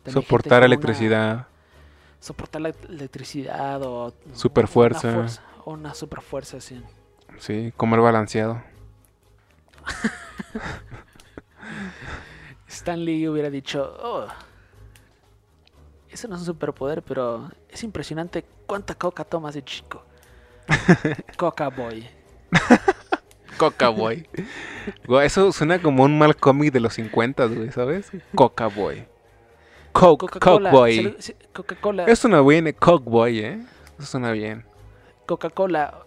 soportar electricidad. soportar la electricidad o... Super fuerza. o una super fuerza, sí. Sí, comer balanceado. Stanley hubiera dicho, oh, eso no es un superpoder, pero es impresionante cuánta coca tomas de chico. coca Boy. coca Boy. eso suena como un mal cómic de los 50, güey, ¿sabes? Coca Boy. Coke, Coke Boy. Coca-Cola. Eso suena bien, Coke Boy, ¿eh? Eso suena bien. Coca-Cola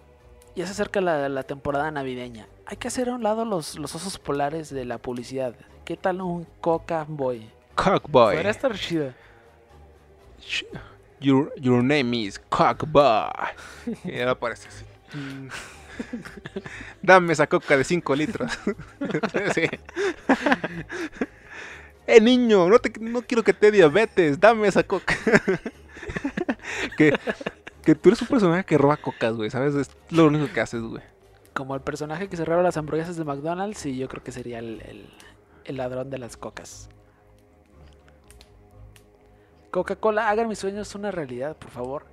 ya se acerca la, temporada navideña. Hay que hacer a un lado los, los osos polares de la publicidad. ¿Qué tal un Coca Boy? Cockboy. Podría estar chida. Sh- Your, your name is Cockboy. Y ahora aparece así. Dame esa coca de 5 litros. Sí. Eh, niño, no, te, no quiero que te diabetes. Dame esa coca. que, que tú eres un personaje que roba cocas, güey. ¿Sabes? Es lo único que haces, güey. Como el personaje que se roba las hamburguesas de McDonald's, sí, yo creo que sería el, el- el ladrón de las cocas. Coca-Cola, hagan mis sueños una realidad, por favor.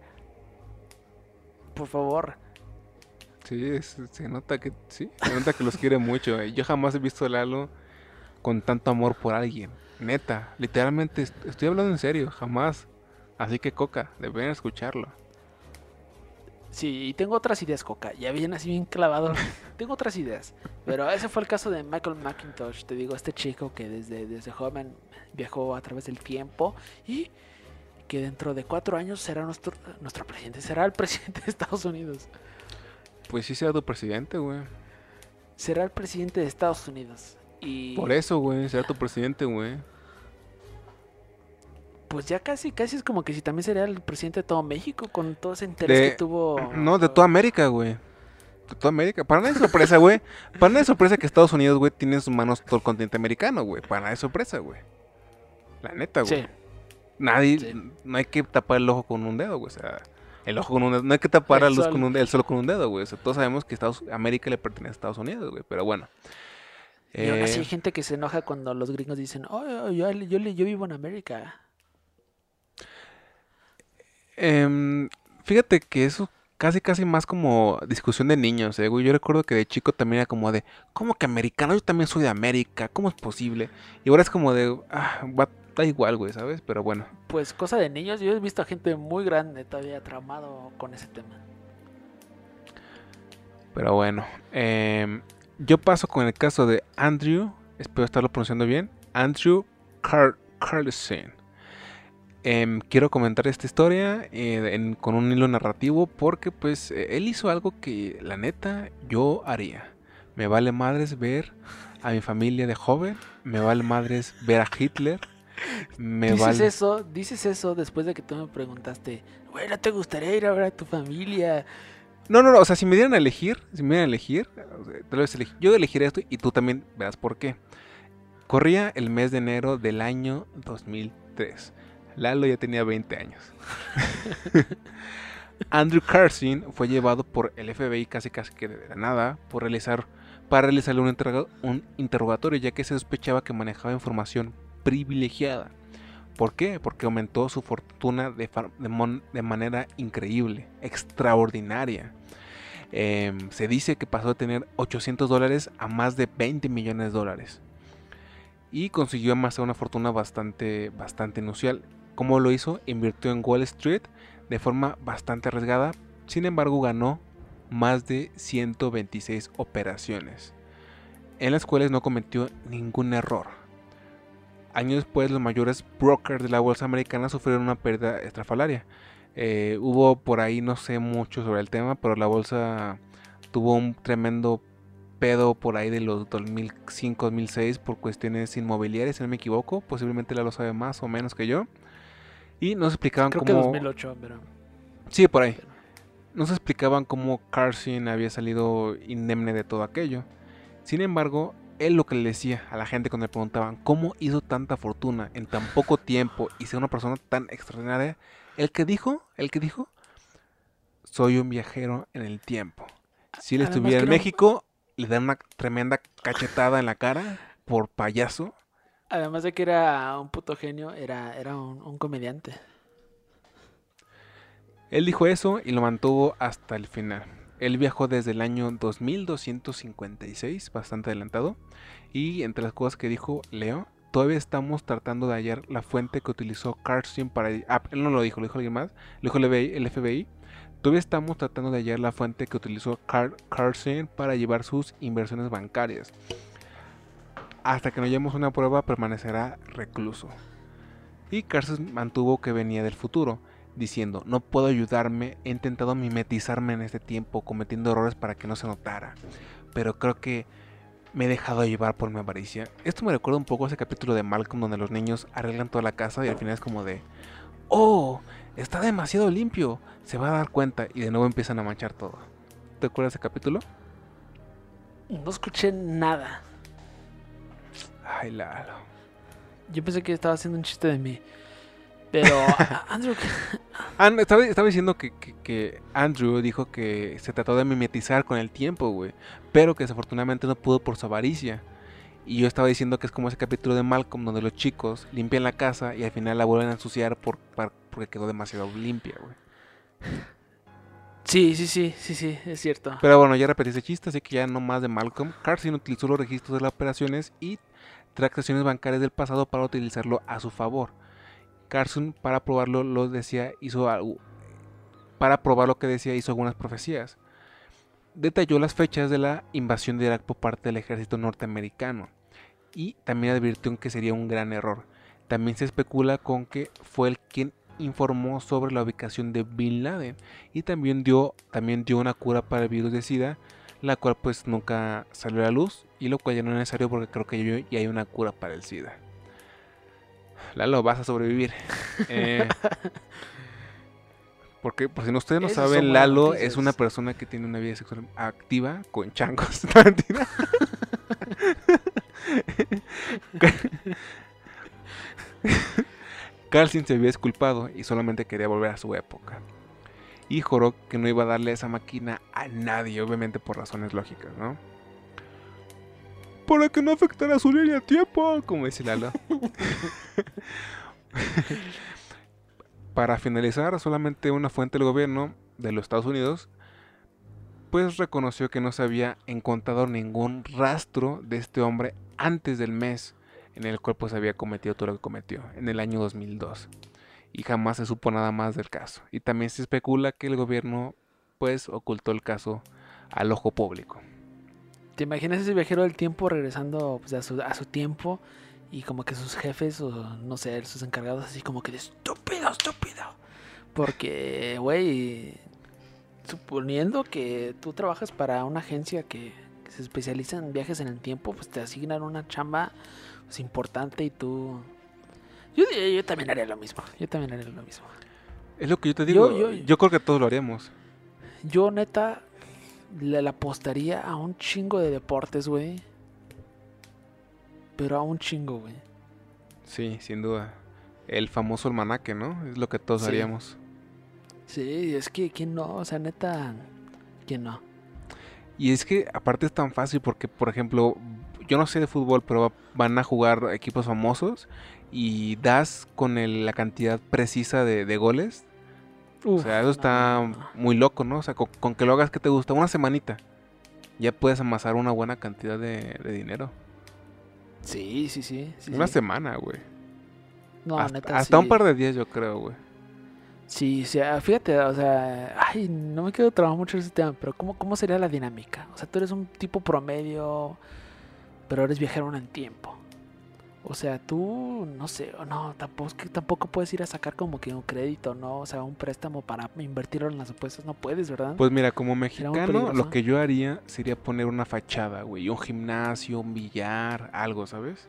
Por favor. Sí, es- se nota que sí, se nota que los quiere mucho. eh. Yo jamás he visto a Lalo con tanto amor por alguien. Neta, literalmente est- estoy hablando en serio, jamás. Así que Coca, deben escucharlo. Sí, y tengo otras ideas, Coca. Ya viene así bien clavado. tengo otras ideas. Pero ese fue el caso de Michael McIntosh. Te digo, este chico que desde, desde joven viajó a través del tiempo y que dentro de cuatro años será nuestro, nuestro presidente. Será el presidente de Estados Unidos. Pues sí sea tu presidente, güey. Será el presidente de Estados Unidos. Y Por eso, güey, sea tu presidente, güey. pues ya casi, casi es como que si también sería el presidente de todo México con todo ese interés De- que tuvo. No, de toda América, güey. De toda América. Para nadie es sorpresa, güey. Para nadie es sorpresa que Estados Unidos, güey, tiene en sus manos todo el continente americano, güey. Para nadie es sorpresa, güey. La neta, güey. Sí, Nadie, Sí. no hay que tapar el ojo con un dedo, güey. O sea, el ojo con un dedo. No hay que tapar El luz sol. con un dedo, el sol con un dedo, güey. O sea, todos sabemos que Estados América le pertenece a Estados Unidos, güey. Pero bueno. Y aún así Eh, hay gente que se enoja cuando los gringos dicen, oh, yo, yo, yo, yo vivo en América. em, fíjate que eso casi, casi más como discusión de niños, eh, güey. Yo recuerdo que de chico también era como de, ¿cómo que americano? Yo también soy de América. ¿Cómo es posible? Y ahora es como de, ah, va- da igual, güey, ¿sabes? Pero bueno. Pues cosa de niños, yo he visto a gente muy grande todavía traumado con ese tema. Pero bueno, em, yo paso con el caso de Andrew, espero estarlo pronunciando bien, Andrew Car Carlson. Em, quiero comentar esta historia eh, en- con un hilo narrativo porque pues eh, él hizo algo que la neta yo haría. Me vale madres ver a mi familia de joven, me vale madres ver a Hitler, me dices vale... eso, dices eso después de que tú me preguntaste, güey, ¿no te gustaría ir a ver a tu familia? No, no, no, o sea, si me dieran a elegir, si me dieran a elegir, o sea, tal vez eleg- yo elegiría esto y tú también verás por qué. Corría el mes de enero del año 2003. Lalo ya tenía 20 años. Andrew Carson fue llevado por el FBI casi casi que de la nada por realizar, para realizarle un, un interrogatorio ya que se sospechaba que manejaba información privilegiada. ¿Por qué? Porque aumentó su fortuna de, de manera increíble, extraordinaria. Em, se dice que pasó de tener 800 dólares a más de 20 millones de dólares. Y consiguió amasar una fortuna bastante, bastante inusual. ¿Cómo lo hizo? Invirtió en Wall Street de forma bastante arriesgada. Sin embargo, ganó más de 126 operaciones, en las cuales no cometió ningún error. Años después, los mayores brokers de la bolsa americana sufrieron una pérdida estrafalaria. Eh, hubo por ahí, no sé mucho sobre el tema, pero la bolsa tuvo un tremendo pedo por ahí de los 2005-2006 por cuestiones inmobiliarias, si no me equivoco. Posiblemente la lo sabe más o menos que yo. Y nos explicaban Creo que cómo... 2008, pero... Sí, por ahí. pero- Nos explicaban cómo Carson había salido indemne de todo aquello. Sin embargo, él lo que le decía a la gente cuando le preguntaban cómo hizo tanta fortuna en tan poco tiempo y ser una persona tan extraordinaria, el que dijo, el que dijo, soy un viajero en el tiempo. Si él estuviera en México, le dan una tremenda cachetada en la cara por payaso. Además de que era un puto genio, era, era un, comediante. Él dijo eso y lo mantuvo hasta el final. Él viajó desde el año 2256, bastante adelantado. Y entre las cosas que dijo Leo, todavía estamos tratando de hallar la fuente que utilizó Carson para... Ah, él no lo dijo, lo dijo alguien más. Lo dijo el FBI. el FBI. Todavía estamos tratando de hallar la fuente que utilizó Car- Carson para llevar sus inversiones bancarias. Hasta que no hallemos una prueba permanecerá recluso. Y Carson mantuvo que venía del futuro diciendo, no puedo ayudarme, he intentado mimetizarme en este tiempo cometiendo errores para que no se notara, pero creo que me he dejado llevar por mi avaricia. Esto me recuerda un poco a ese capítulo de Malcolm donde los niños arreglan toda la casa y al final es como de, oh, está demasiado limpio, se va a dar cuenta y de nuevo empiezan a manchar todo. ¿Te acuerdas de ese capítulo? No escuché nada. Ay, Lalo. Yo pensé que estaba haciendo un chiste de mí. Pero, Andrew. Estaba, estaba, diciendo que, que, que, Andrew dijo que se trató de mimetizar con el tiempo, güey. Pero que desafortunadamente no pudo por su avaricia. Y yo estaba diciendo que es como ese capítulo de Malcolm donde los chicos limpian la casa y al final la vuelven a ensuciar por, por porque quedó demasiado limpia, güey. Sí, sí, sí, sí, sí, es cierto. Pero bueno, ya repetí ese chiste, así que ya no más de Malcolm. Carson utilizó los registros de las operaciones y transacciones bancarias del pasado para utilizarlo a su favor. Carson, para probarlo, lo decía, hizo. Para probar lo que decía, hizo algunas profecías. Detalló las fechas de la invasión de Irak por parte del ejército norteamericano y también advirtió que sería un gran error. También se especula con que fue el quien informó sobre la ubicación de Bin Laden y también dio, también dio una cura para el virus de SIDA, la cual pues nunca salió a la luz y lo cual ya no es necesario porque creo que ya hay una cura para el SIDA. Lalo, vas a sobrevivir. Eh, porque, por si no ustedes no saben, Lalo es una persona que tiene una vida sexual activa con changos. Carlsin se había disculpado y solamente quería volver a su época. Y juró que no iba a darle esa máquina a nadie, obviamente por razones lógicas, ¿no? Para que no afectara su línea de tiempo, como dice Lalo. Para finalizar, solamente una fuente del gobierno de los Estados Unidos pues reconoció que no se había encontrado ningún rastro de este hombre antes del mes en el cual pues había cometido todo lo que cometió, en el año 2002. Y jamás se supo nada más del caso. Y también se especula que el gobierno pues ocultó el caso al ojo público. ¿Te imaginas ese viajero del tiempo regresando pues, a, su, a su tiempo y como que sus jefes o no sé, sus encargados así como que de estúpido, estúpido? Porque, güey, suponiendo que tú trabajas para una agencia que, que se especializa en viajes en el tiempo, pues te asignan una chamba es importante y tú... Yo, yo, también haría lo mismo, yo también haría lo mismo. Es lo que yo te digo, yo, yo creo que todos lo haríamos. Yo neta le apostaría a un chingo de deportes, güey. Pero a un chingo, güey. Sí, sin duda. El famoso almanaque, ¿no? Es lo que todos haríamos. Sí, es que, ¿quién no? O sea, neta, ¿quién no? Y es que aparte es tan fácil porque, por ejemplo, yo no sé de fútbol, pero van a jugar equipos famosos y das con la cantidad precisa de, goles. o sea, eso está muy loco, ¿no? O sea, con, que lo hagas que te gusta, una semanita, ya puedes amasar una buena cantidad de, dinero. Sí, sí, sí. una semana, güey. No, hasta, neta, hasta un par de días, yo creo, güey. Sí, sí, fíjate, o sea, ay, no me quedo trabajando mucho en ese tema, pero ¿cómo, ¿cómo sería la dinámica? O sea, tú eres un tipo promedio, pero eres viajero en el tiempo. O sea, tú, no sé, no, tampoco, tampoco puedes ir a sacar como que un crédito, ¿no? O sea, un préstamo para invertirlo en las apuestas, no puedes, ¿verdad? Pues mira, como mexicano, lo que yo haría sería poner una fachada, güey, un gimnasio, un billar, algo, ¿sabes?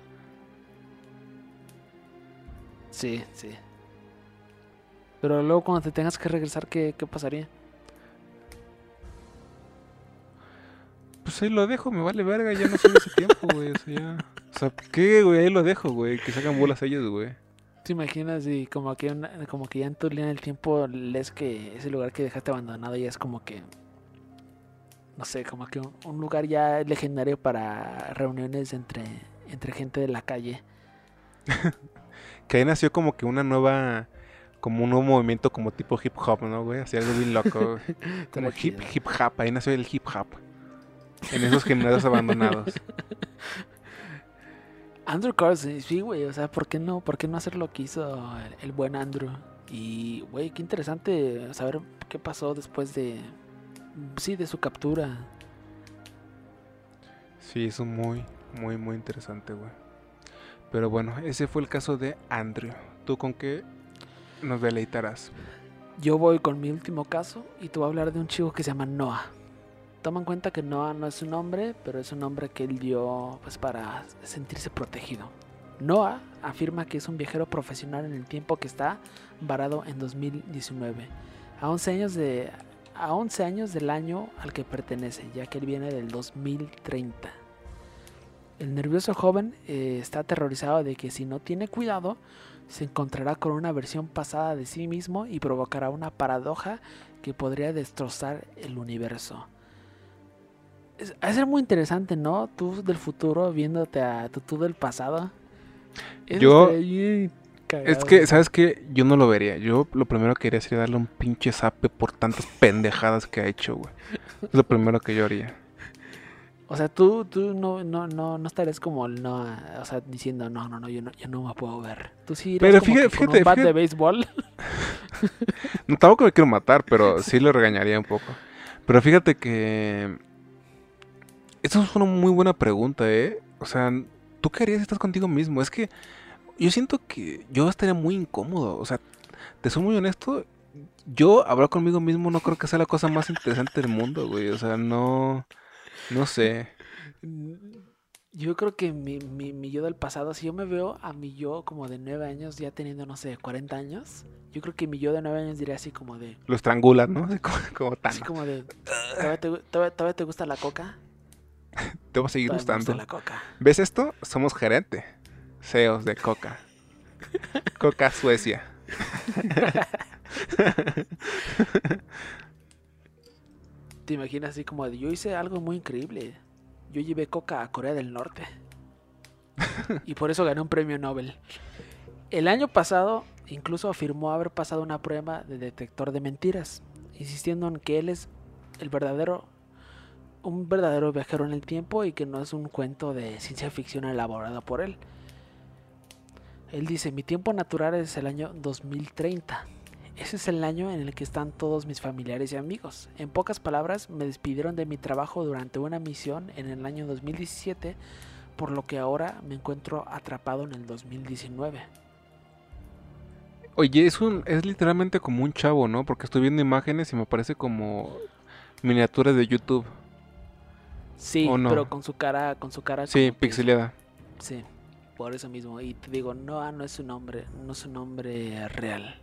Sí, sí. Pero luego cuando te tengas que regresar, ¿qué, qué pasaría? Pues ahí lo dejo, me vale verga, ya no soy ese tiempo, güey. O sea, ya. O sea, ¿qué, güey? Ahí lo dejo, güey. Que sacan bolas ellos, güey. ¿Te imaginas y como que, como que ya en tu línea del tiempo lees que ese lugar que dejaste abandonado ya es como que. No sé, como que un, lugar ya legendario para reuniones entre, entre gente de la calle. que ahí nació como que una nueva. Como un nuevo movimiento como tipo hip hop, ¿no, güey? Así algo bien loco. como hip, hip hop. Ahí nació el hip hop en esos gimnasios abandonados. Andrew Carson, sí, güey, o sea, ¿por qué no, por qué no hacer lo que hizo el, buen Andrew? Y, güey, qué interesante saber qué pasó después de, sí, de su captura. Sí, eso muy, muy, muy interesante, güey. Pero bueno, ese fue el caso de Andrew. ¿Tú con qué nos deleitarás? Yo voy con mi último caso y te voy a hablar de un chico que se llama Noah. Toma en cuenta que Noah no es un hombre, pero es un hombre que él dio pues para sentirse protegido. Noah afirma que es un viajero profesional en el tiempo que está varado en 2019, a 11 años, de, a 11 años del año al que pertenece, ya que él viene del 2030. El nervioso joven eh, está aterrorizado de que si no tiene cuidado, se encontrará con una versión pasada de sí mismo y provocará una paradoja que podría destrozar el universo. Es, va a ser muy interesante, ¿no? Tú del futuro viéndote a tu tú del pasado. Eso Yo- bien Es que, ¿sabes qué? Yo no lo vería. Yo lo primero que haría sería darle un pinche zape por tantas pendejadas que ha hecho, güey. Es lo primero que yo haría. O sea, tú, tú no, no, no, no estarías como el no, o sea, diciendo no, no, no, yo no, yo no me puedo ver. Tú sí irías Pero como fíjate- que con fíjate- un bat de béisbol. No, tampoco me quiero matar, pero sí le regañaría un poco. Pero fíjate que... Eso es una muy buena pregunta, ¿eh? O sea, ¿tú qué harías si estás contigo mismo? Es que yo siento que yo estaría muy incómodo. O sea, te soy muy honesto. Yo hablar conmigo mismo no creo que sea la cosa más interesante del mundo, güey. O sea, no... No sé. Yo creo que mi, mi, mi yo del pasado, si yo me veo a mi yo como de 9 años, ya teniendo, no sé, 40 años, yo creo que mi yo de 9 años diría así como de, Lo estrangulas, ¿no? Así como, como así Thanos. como de, ¿todavía te, gu- todavía- todavía te gusta la coca? Te va a seguir gustando. la coca. ¿Ves esto? Somos gerente. CEOs de Coca. Coca Suecia. Te imaginas así como de, yo hice algo muy increíble. Yo llevé coca a Corea del Norte. y por eso gané un premio Nobel. El año pasado incluso afirmó haber pasado una prueba de detector de mentiras, insistiendo en que él es el verdadero un verdadero viajero en el tiempo y que no es un cuento de ciencia ficción elaborado por él. Él dice, mi tiempo natural es el año 2030. Ese es el año en el que están todos mis familiares y amigos. En pocas palabras, me despidieron de mi trabajo durante una misión en el año 2017, por lo que ahora me encuentro atrapado en el 2019. Oye, es un, es literalmente como un chavo, ¿no? Porque estoy viendo imágenes y me parece como miniaturas de YouTube. Sí, pero con su cara, con su cara. Sí, pixeleada. Sí, por eso mismo. Y te digo, Noah no es su nombre, no es su nombre real.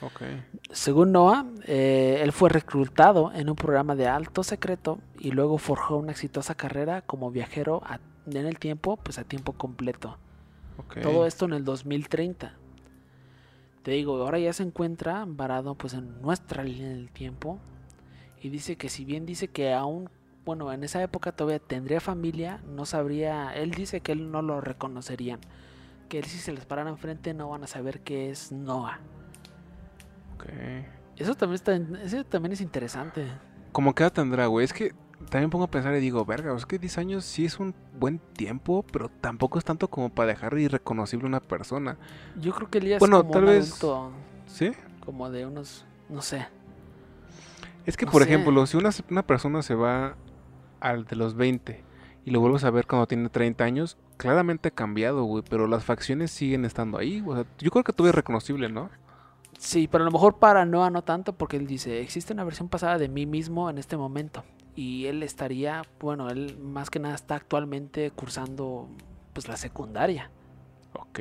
Ok. Según Noah, eh, él fue reclutado en un programa de alto secreto y luego forjó una exitosa carrera como viajero a- en el tiempo, pues a tiempo completo. ok. Todo esto en el 2030. Te digo, ahora ya se encuentra varado pues en nuestra línea del tiempo y dice que si bien dice que aún, bueno, en esa época todavía tendría familia, no sabría, él dice que él no lo reconocerían, que él si se les paran enfrente no van a saber que es Noah. ok. Eso también está, eso también es interesante. Como que edad tendrá, güey. Es que también pongo a pensar y digo, verga, es que 10 años sí es un buen tiempo, pero tampoco es tanto como para dejar irreconocible a una persona. Yo creo que él ya es Bueno, como tal un vez- adulto, ¿Sí? como de unos, no sé. Es que, No por sé. ejemplo, si una, una persona se va al de los 20 y lo vuelves a ver cuando tiene 30 años, claramente ha cambiado, güey, pero las facciones siguen estando ahí. O sea, yo creo que todo es reconocible, ¿no? Sí, pero a lo mejor para Noah no tanto porque él dice, existe una versión pasada de mí mismo en este momento. Y él estaría, bueno, él más que nada está actualmente cursando pues la secundaria. Ok.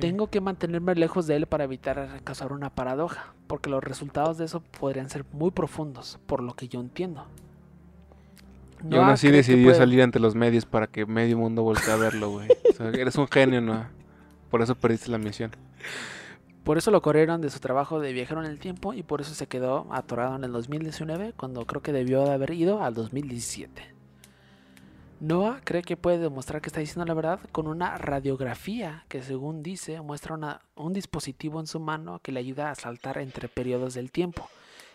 Tengo que mantenerme lejos de él para evitar causar una paradoja, porque los resultados de eso podrían ser muy profundos, por lo que yo entiendo. Y aún así decidió salir ante los medios para que medio mundo voltee a verlo, güey. O sea, eres un genio, ¿no? Por eso perdiste la misión. Por eso lo corrieron de su trabajo de viajero en el tiempo y por eso se quedó atorado en el 2019 cuando creo que debió de haber ido al 2017. Noah cree que puede demostrar que está diciendo la verdad con una radiografía que según dice muestra un dispositivo en su mano que le ayuda a saltar entre periodos del tiempo.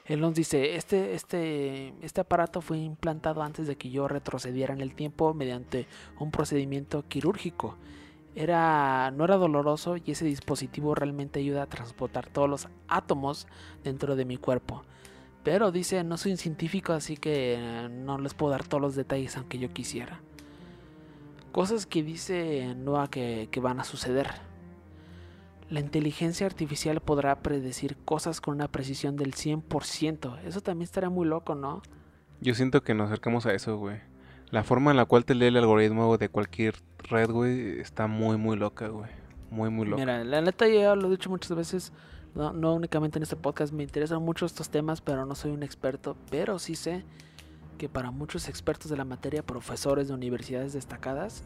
Él nos dice, este, este, este aparato fue implantado antes de que yo retrocediera en el tiempo mediante un procedimiento quirúrgico. Era, no era doloroso y ese dispositivo realmente ayuda a transportar todos los átomos dentro de mi cuerpo. Pero dice, no soy un científico así que no les puedo dar todos los detalles aunque yo quisiera. Cosas que dice Noah que, que van a suceder. la inteligencia artificial podrá predecir cosas con una precisión del 100%. Eso también estaría muy loco, ¿no? Yo siento que nos acercamos a eso, güey. La forma en la cual te lee el algoritmo de cualquier red, güey, está muy, muy loca, güey. Muy, muy loca. Mira, la neta ya lo he dicho muchas veces, no, no únicamente en este podcast, me interesan mucho estos temas, pero no soy un experto, pero sí sé que para muchos expertos de la materia, profesores de universidades destacadas,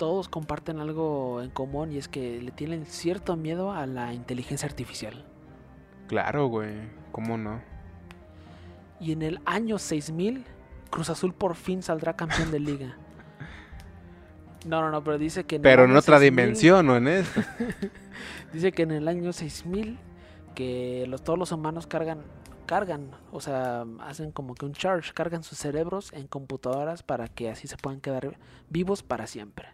todos comparten algo en común y es que le tienen cierto miedo a la inteligencia artificial. Claro, güey. ¿Cómo no? Y en el año 6000, Cruz Azul por fin saldrá campeón de liga. No, no, no, pero dice que... En pero en otra dimensión, ¿no en esto. dice que en el año 6000, que los, todos los humanos cargan, cargan, o sea, hacen como que un charge, cargan sus cerebros en computadoras para que así se puedan quedar vivos para siempre.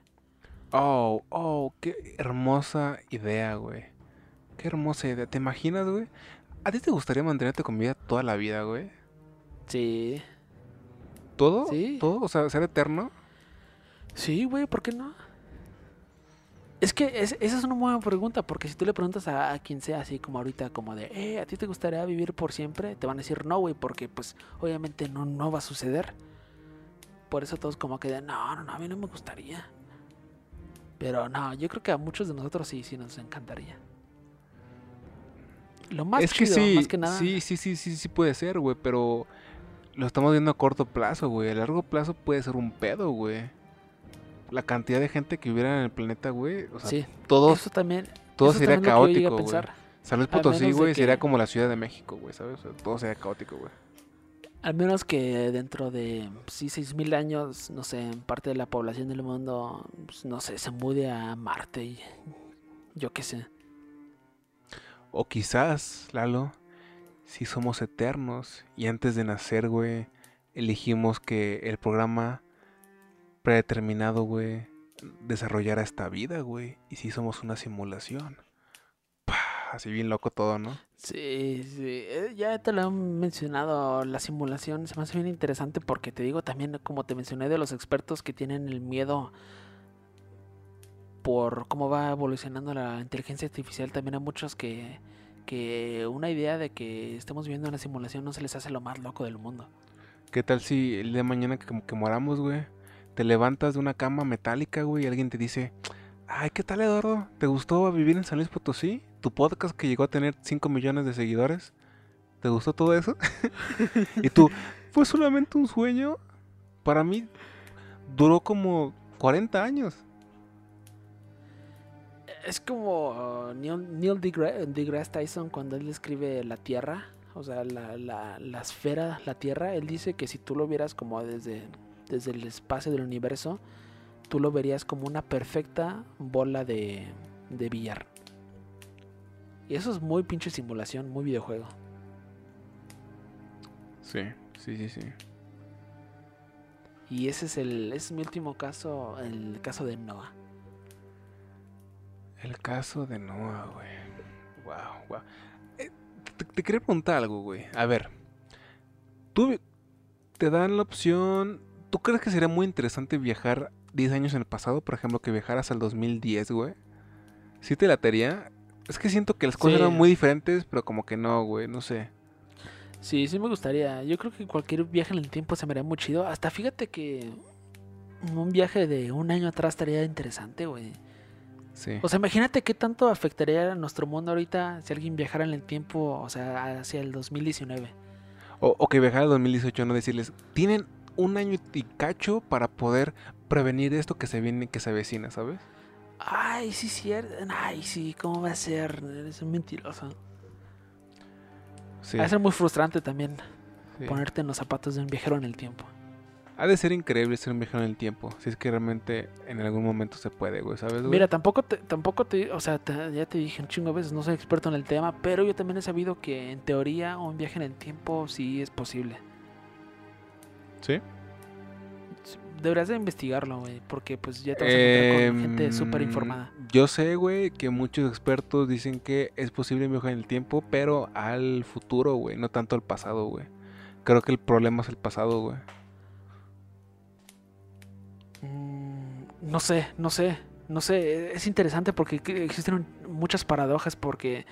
Oh, oh, qué hermosa idea, güey. Qué hermosa idea. ¿Te imaginas, güey? ¿A ti te gustaría mantenerte con vida toda la vida, güey? Sí. ¿Todo? Sí. ¿Todo? O sea, ser eterno. Sí, güey, ¿por qué no? Es que esa es una buena pregunta, porque si tú le preguntas a, quien sea así como ahorita, como de, eh, ¿a ti te gustaría vivir por siempre? Te van a decir no, güey, porque pues obviamente no, no va a suceder. Por eso todos como que de, no, no, no, a mí no me gustaría. Pero no, yo creo que a muchos de nosotros sí, sí nos encantaría. Lo más es que sí, más que nada. Sí, sí, sí, sí, sí puede ser, güey, pero lo estamos viendo a corto plazo, güey. A largo plazo puede ser un pedo, güey. La cantidad de gente que hubiera en el planeta, güey. O sea, sí, todos, eso también, todo sería caótico, güey. San Luis Potosí, güey, sería como la Ciudad de México, güey, ¿sabes? todo sería caótico, güey. Al menos que dentro de, sí, 6.000 años, no sé, parte de la población del mundo, pues, no sé, se mude a Marte y yo qué sé. O quizás, Lalo, si somos eternos y antes de nacer, güey, elegimos que el programa predeterminado, güey, desarrollara esta vida, güey. Y si somos una simulación. Así bien loco todo, ¿no? Sí, sí, eh, ya te lo he mencionado, la simulación se me hace bien interesante porque te digo también, como te mencioné, de los expertos que tienen el miedo por cómo va evolucionando la inteligencia artificial, también hay muchos que, que una idea de que estemos viendo una simulación no se les hace lo más loco del mundo. ¿Qué tal si el día de mañana que, que moramos, güey, te levantas de una cama metálica, güey, y alguien te dice, ay, ¿qué tal, Eduardo? ¿Te gustó vivir en San Luis Potosí? tu podcast que llegó a tener 5 millones de seguidores. ¿Te gustó todo eso? y tú, fue solamente un sueño. Para mí duró como 40 años. Es como uh, Neil, deGrasse Tyson cuando él describe la Tierra, o sea, la, la, la, esfera, la Tierra, él dice que si tú lo vieras como desde, desde el espacio del universo, tú lo verías como una perfecta bola de, de billar. Y eso es muy pinche simulación, muy videojuego. Sí, sí, sí, sí. Y ese es el es mi último caso, el caso de Noah. El caso de Noah, güey. Wow, wow. Eh, te, quería preguntar algo, güey. A ver. Tú te dan la opción. ¿Tú crees que sería muy interesante viajar 10 años en el pasado? Por ejemplo, que viajaras al 2010, güey. ¿Sí te latería? Es que siento que las cosas eran muy diferentes, pero como que no, güey, no sé. Sí, sí me gustaría. Yo creo que cualquier viaje en el tiempo se me haría muy chido. Hasta fíjate que un viaje de un año atrás estaría interesante, güey. Sí. O sea, imagínate qué tanto afectaría a nuestro mundo ahorita si alguien viajara en el tiempo, o sea, hacia el 2019. O, o que viajara al 2018, no decirles, tienen un año y cacho para poder prevenir esto que se viene, que se avecina, ¿sabes? Ay, sí, cierto. Ay, sí, ¿cómo va a ser? Eres un mentiroso. Va a ser muy frustrante también ponerte en los zapatos de un viajero en el tiempo. Ha de ser increíble ser un viajero en el tiempo. Si es que realmente en algún momento se puede, güey, ¿sabes? Mira, tampoco te, tampoco te, o sea, ya te dije un chingo de veces, no soy experto en el tema, pero yo también he sabido que en teoría un viaje en el tiempo sí es posible. ¿Sí? deberías de investigarlo, güey, porque pues ya te vas a encontrar con gente súper informada. Yo sé, güey, que muchos expertos dicen que es posible viajar en el tiempo, pero al futuro, güey, no tanto al pasado, güey. Creo que el problema es el pasado, güey. Mm, no sé, no sé. no sé, es interesante porque que- existen muchas paradojas porque,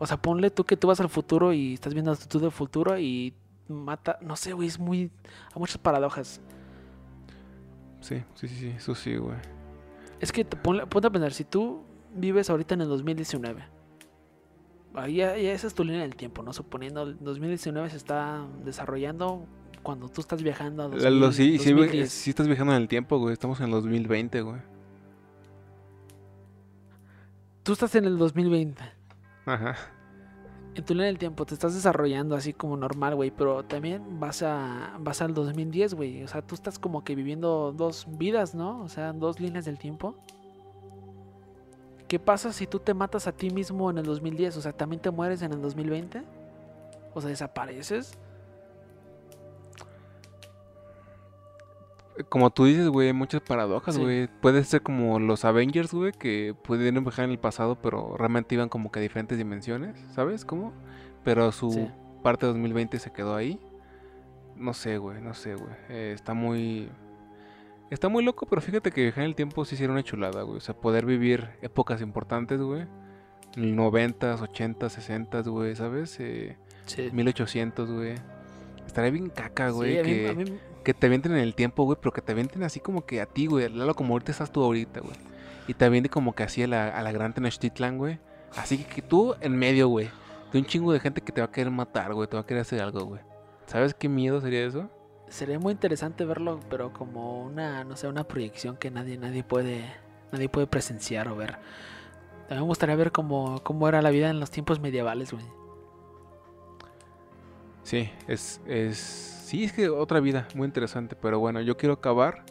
o sea, ponle tú que tú vas al futuro y estás viendo tú del futuro y mata, no sé, güey, es muy, hay muchas paradojas. Sí, sí, sí, sí, eso sí, güey. Es que te ponle- ponte a pensar, si tú vives ahorita en el 2019, ahí ya, ya esa es tu línea del tiempo, ¿no? Suponiendo el 2019 se está desarrollando cuando tú estás viajando a La- lo- 2000, sí, sí, güey, 2010. sí estás viajando en el tiempo, güey. Estamos en el 2020, güey. Tú estás en el 2020. Ajá. En tu línea del tiempo te estás desarrollando así como normal, güey, pero también vas a vas al 2010, güey. O sea, tú estás como que viviendo dos vidas, ¿no? O sea, dos líneas del tiempo. ¿Qué pasa si tú te matas a ti mismo en el 2010? O sea, ¿también te mueres en el 2020? O sea, ¿desapareces? Como tú dices, güey, hay muchas paradojas, Sí. güey. Puede ser como los Avengers, güey, que pudieron viajar en el pasado, pero realmente iban como que a diferentes dimensiones, ¿sabes? ¿Cómo? Pero su Sí. parte de 2020 se quedó ahí. No sé, güey, no sé, güey. Eh, está muy... Está muy loco, pero fíjate que viajar en el tiempo sí sería una chulada, güey. O sea, poder vivir épocas importantes, güey. 90s, 80s, 60s, güey, ¿sabes? Eh, Sí. 1800, güey. Estaría bien caca, güey, Sí, a mí- que... a mí- Que te avienten en el tiempo, güey, pero que te avienten así como que a ti, güey. Lalo, como ahorita estás tú ahorita, güey. Y te avienten como que así a la, a la gran Tenochtitlan, güey. Así que, que tú en medio, güey. De un chingo de gente que te va a querer matar, güey. Te va a querer hacer algo, güey. ¿Sabes qué miedo sería eso? sería muy interesante verlo, pero como una, no sé, una proyección que nadie, nadie puede, nadie puede presenciar o ver. También me gustaría ver cómo, cómo era la vida en los tiempos medievales, güey. Sí, es, es... Sí, es que otra vida muy interesante. Pero bueno, yo quiero acabar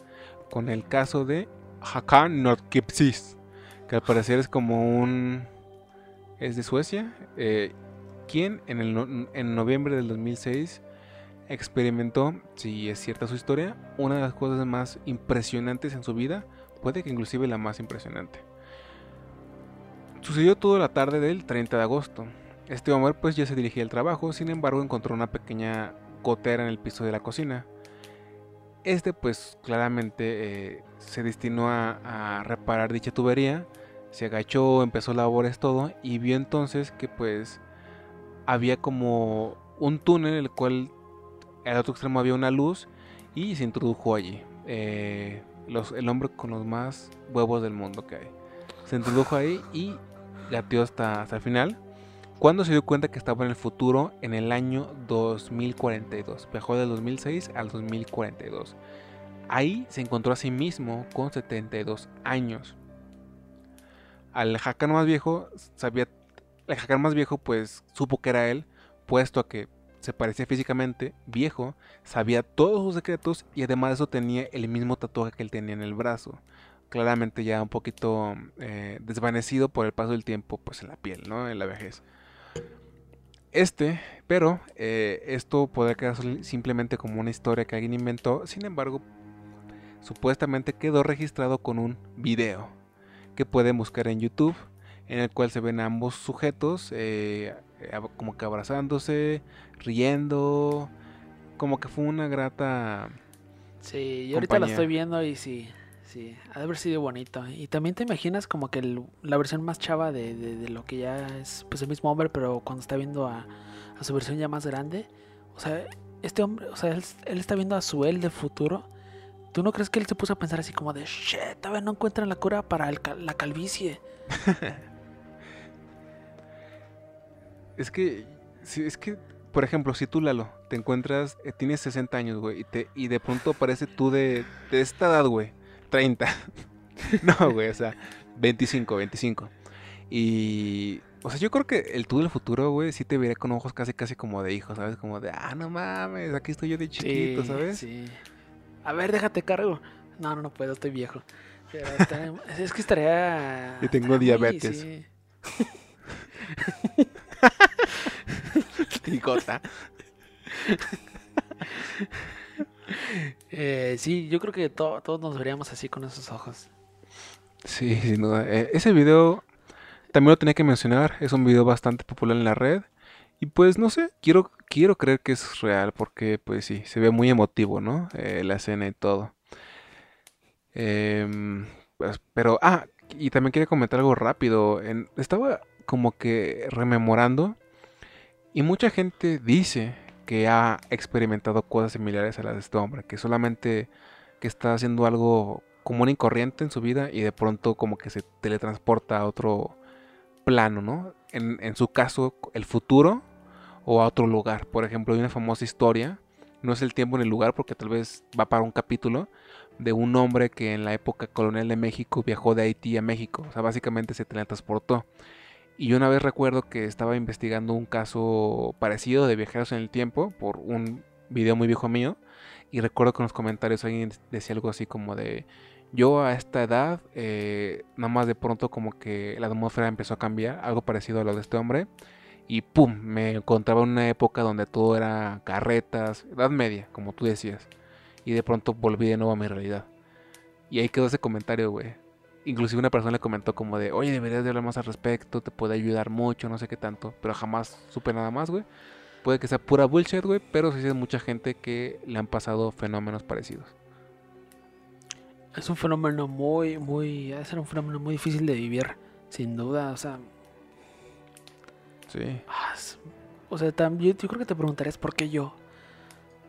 con el caso de Hakan Nordkipsis. Que al parecer es como un... Es de Suecia. eh, quien en, el en noviembre del 2006 experimentó, si es cierta su historia, una de las cosas más impresionantes en su vida. Puede que inclusive la más impresionante. Sucedió toda la tarde del 30 de agosto. Este hombre pues ya se dirigía al trabajo, sin embargo encontró una pequeña gotera en el piso de la cocina. Este pues claramente eh, se destinó a, reparar dicha tubería, se agachó, empezó labores todo y vio entonces que pues había como un túnel el cual al otro extremo había una luz y se introdujo allí. Eh, el hombre con los más huevos del mundo que hay. Se introdujo ahí y gateó hasta, hasta el final. Cuando se dio cuenta que estaba en el futuro en el año 2042. Viajó del 2006 al 2042. Ahí se encontró a sí mismo con 72 años. Al hacker más viejo sabía el hacker más viejo pues supo que era él, puesto a que se parecía físicamente viejo, sabía todos sus secretos y además de eso tenía el mismo tatuaje que él tenía en el brazo. Claramente ya un poquito eh, desvanecido por el paso del tiempo pues en la piel, ¿no? En la vejez. Este, pero eh, esto podría quedar simplemente como una historia que alguien inventó, sin embargo, supuestamente quedó registrado con un video que pueden buscar en YouTube, en el cual se ven a ambos sujetos eh, como que abrazándose, riendo, como que fue una grata... Sí, yo ahorita la estoy viendo y sí, sí, ha de haber sido bonito. Y también te imaginas como que la versión más chava de, de- lo que ya es pues el mismo hombre, pero cuando está viendo a, su versión ya más grande. O sea, este hombre, o sea, él, está viendo a su él del futuro. ¿Tú no crees que él se puso a pensar así como de, shit, todavía no encuentran la cura para la calvicie? Es que, es que, por ejemplo, si tú, Lalo, te encuentras, eh, tienes 60 años, güey, y, y de pronto aparece tú de, de esta edad, güey, 30. no, güey, o sea, 25, 25. Y, o sea, yo creo que el tú del futuro, güey, sí te vería con ojos casi, casi como de hijo, ¿sabes? Como de, ah, no mames, aquí estoy yo de chiquito, Sí, ¿sabes? Sí. A ver, déjate cargo. No, no, no puedo, estoy viejo. Pero es que estaría. Yo tengo diabetes. sí. Picota. Eh, sí, yo creo que to- todos nos veríamos así con esos ojos. Sí, sin duda. Eh, ese video también lo tenía que mencionar. Es un video bastante popular en la red. Y pues no sé, quiero, quiero creer que es real porque pues sí, se ve muy emotivo, ¿no? Eh, la escena y todo. Em, pues, pero, ah, y también quería comentar algo rápido. En- estaba como que rememorando y mucha gente dice que ha experimentado cosas similares a las de este hombre, que solamente que está haciendo algo común y corriente en su vida y de pronto como que se teletransporta a otro plano, ¿no? En, en su caso, el futuro o a otro lugar. Por ejemplo, hay una famosa historia, no es el tiempo ni el lugar porque tal vez va para un capítulo, de un hombre que en la época colonial de México viajó de Haití a México. O sea, básicamente se teletransportó. Y una vez recuerdo que estaba investigando un caso parecido de viajeros en el tiempo por un video muy viejo mío. Y recuerdo que en los comentarios alguien decía algo así como de... Yo a esta edad, eh, nada más de pronto como que la atmósfera empezó a cambiar, algo parecido a lo de este hombre. Y pum, me encontraba en una época donde todo era carretas, edad media, como tú decías. Y de pronto volví de nuevo a mi realidad. Y ahí quedó ese comentario, güey. Inclusive una persona le comentó como de, oye, deberías de hablar más al respecto, te puede ayudar mucho, no sé qué tanto. Pero jamás supe nada más, güey. Puede que sea pura bullshit, güey, pero sí hay mucha gente que le han pasado fenómenos parecidos. Es un fenómeno muy, muy. Ser un fenómeno muy difícil de vivir, sin duda. O sea, Sí. ah, es- o sea también yo creo que te preguntarías por qué yo.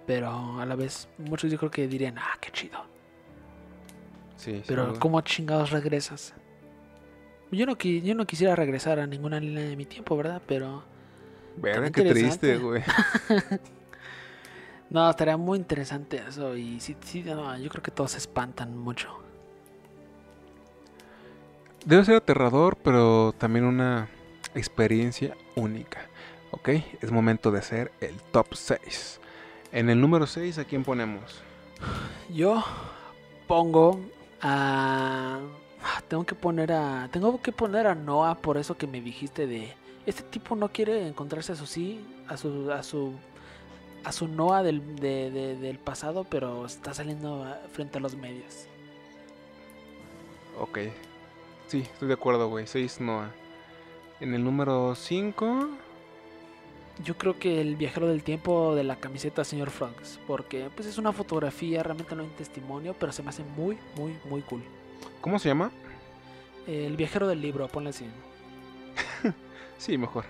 Pero a la vez, muchos yo creo que dirían, ah, qué chido. Sí, Pero, güey. ¿cómo chingados regresas? Yo no, qui- yo no quisiera regresar a ninguna línea de mi tiempo, ¿verdad? Pero. Verga, qué triste, güey. No, estaría muy interesante eso. Y sí, sí, no, yo creo que todos se espantan mucho. Debe ser aterrador, pero también una experiencia única. ¿Ok? Es momento de hacer el top 6. En el número 6, ¿a quién ponemos? Yo pongo a. ah, Tengo que poner a. Tengo que poner a Noah por eso que me dijiste de. Este tipo no quiere encontrarse a su sí, a su. a su. a su Noah del, de- de- del pasado, pero está saliendo a- frente a los medios. Ok. Sí, estoy de acuerdo, güey. 6 Noah. En el número 5. Yo creo que el viajero del tiempo de la camiseta señor Frogs, porque pues es una fotografía, realmente no hay un testimonio, pero se me hace muy, muy, muy cool. ¿Cómo se llama? El viajero del libro, ponle así. Sí, mejor.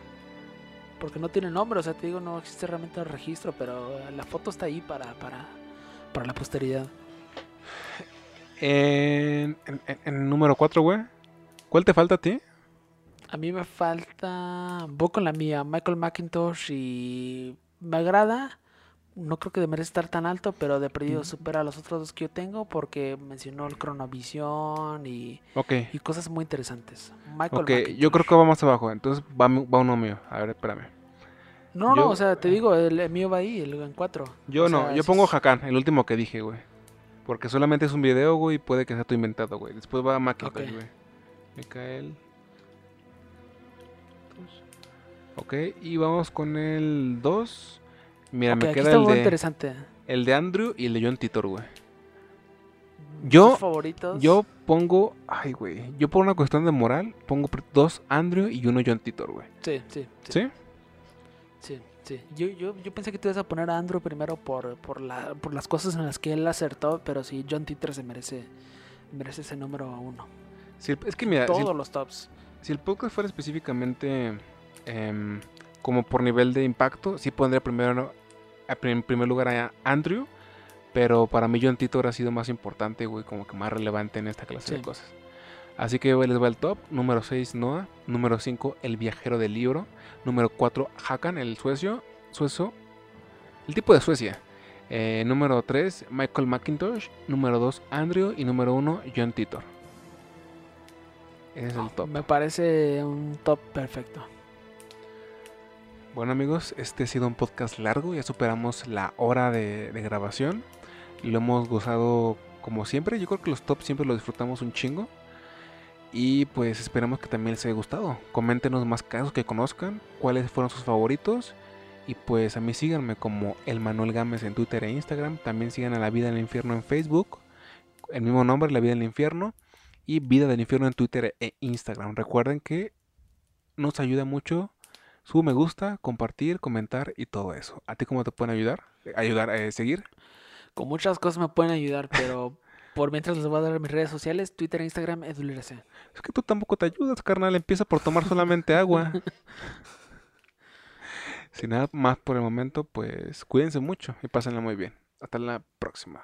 Porque no tiene nombre, o sea, te digo, no existe realmente el registro, pero la foto está ahí para, para, para la posteridad. En, en- en- número 4, güey. ¿Cuál te falta a ti? A mí me falta. Voy con la mía, Michael McIntosh, y me agrada. No creo que merece estar tan alto, pero de perdido supera a los otros dos que yo tengo porque mencionó el cronovisión y, Ok. y cosas muy interesantes. Michael Ok, yo McIntosh. creo que va más abajo. Entonces va, va uno mío. A ver, espérame. No, yo- no, o sea, te digo, el, el mío va ahí, el en 4. Yo no, yo pongo Hakan, el último que dije, güey. Porque solamente es un video, güey, y puede que sea tu inventado, güey. Después va Macintosh, Ok. güey. Micael. Ok, y vamos con el 2. Mira, me queda el de, interesante. el de Andrew y el de John Titor, güey. ¿Tus Yo- favoritos? Yo pongo, ay, güey, yo por una cuestión de moral, pongo dos Andrew y uno John Titor, güey. Sí, sí, sí. ¿Sí? Sí, sí. Yo, yo, yo pensé que te ibas a poner a Andrew primero por, por, la, por las cosas en las que él acertó, pero sí, John Titor se merece, merece ese número uno. Sí, es que mira, si, Todos los tops. si el podcast fuera específicamente em, como por nivel de impacto, sí pondría primero en primer lugar a Andrew, pero para mí John Titor ha sido más importante, güey, como que más relevante en esta clase de cosas. Así que güey, les va el top. Número 6, Noah. Número 5, El viajero del libro. Número 4, Hakan, el suecio. Suezo. El tipo de Suecia. Eh, número 3, Michael McIntosh. Número 2, Andrew. Y número 1, John Titor. Ese es el top. Me parece un top perfecto. Bueno amigos, este ha sido un podcast largo, ya superamos la hora de, grabación. Lo hemos gozado como siempre, yo creo que los tops siempre los disfrutamos un chingo. Y pues esperamos que también les haya gustado. Coméntenos más casos que conozcan, cuáles fueron sus favoritos. Y pues a mí síganme como el Manuel Gámez en Twitter e Instagram. También sigan a La Vida del Infierno en Facebook. El mismo nombre, La Vida del Infierno. Y Vida del Infierno en Twitter e Instagram. Recuerden que nos ayuda mucho su me gusta, compartir, comentar y todo eso. ¿A ti cómo te pueden ayudar? Ayudar a seguir. Con muchas cosas me pueden ayudar, pero Por mientras les voy a dar mis redes sociales, Twitter Instagram, edulirc. Es que tú tampoco te ayudas, carnal. Empieza por tomar solamente agua. Sin nada más por el momento, pues cuídense mucho y pásenla muy bien. Hasta la próxima.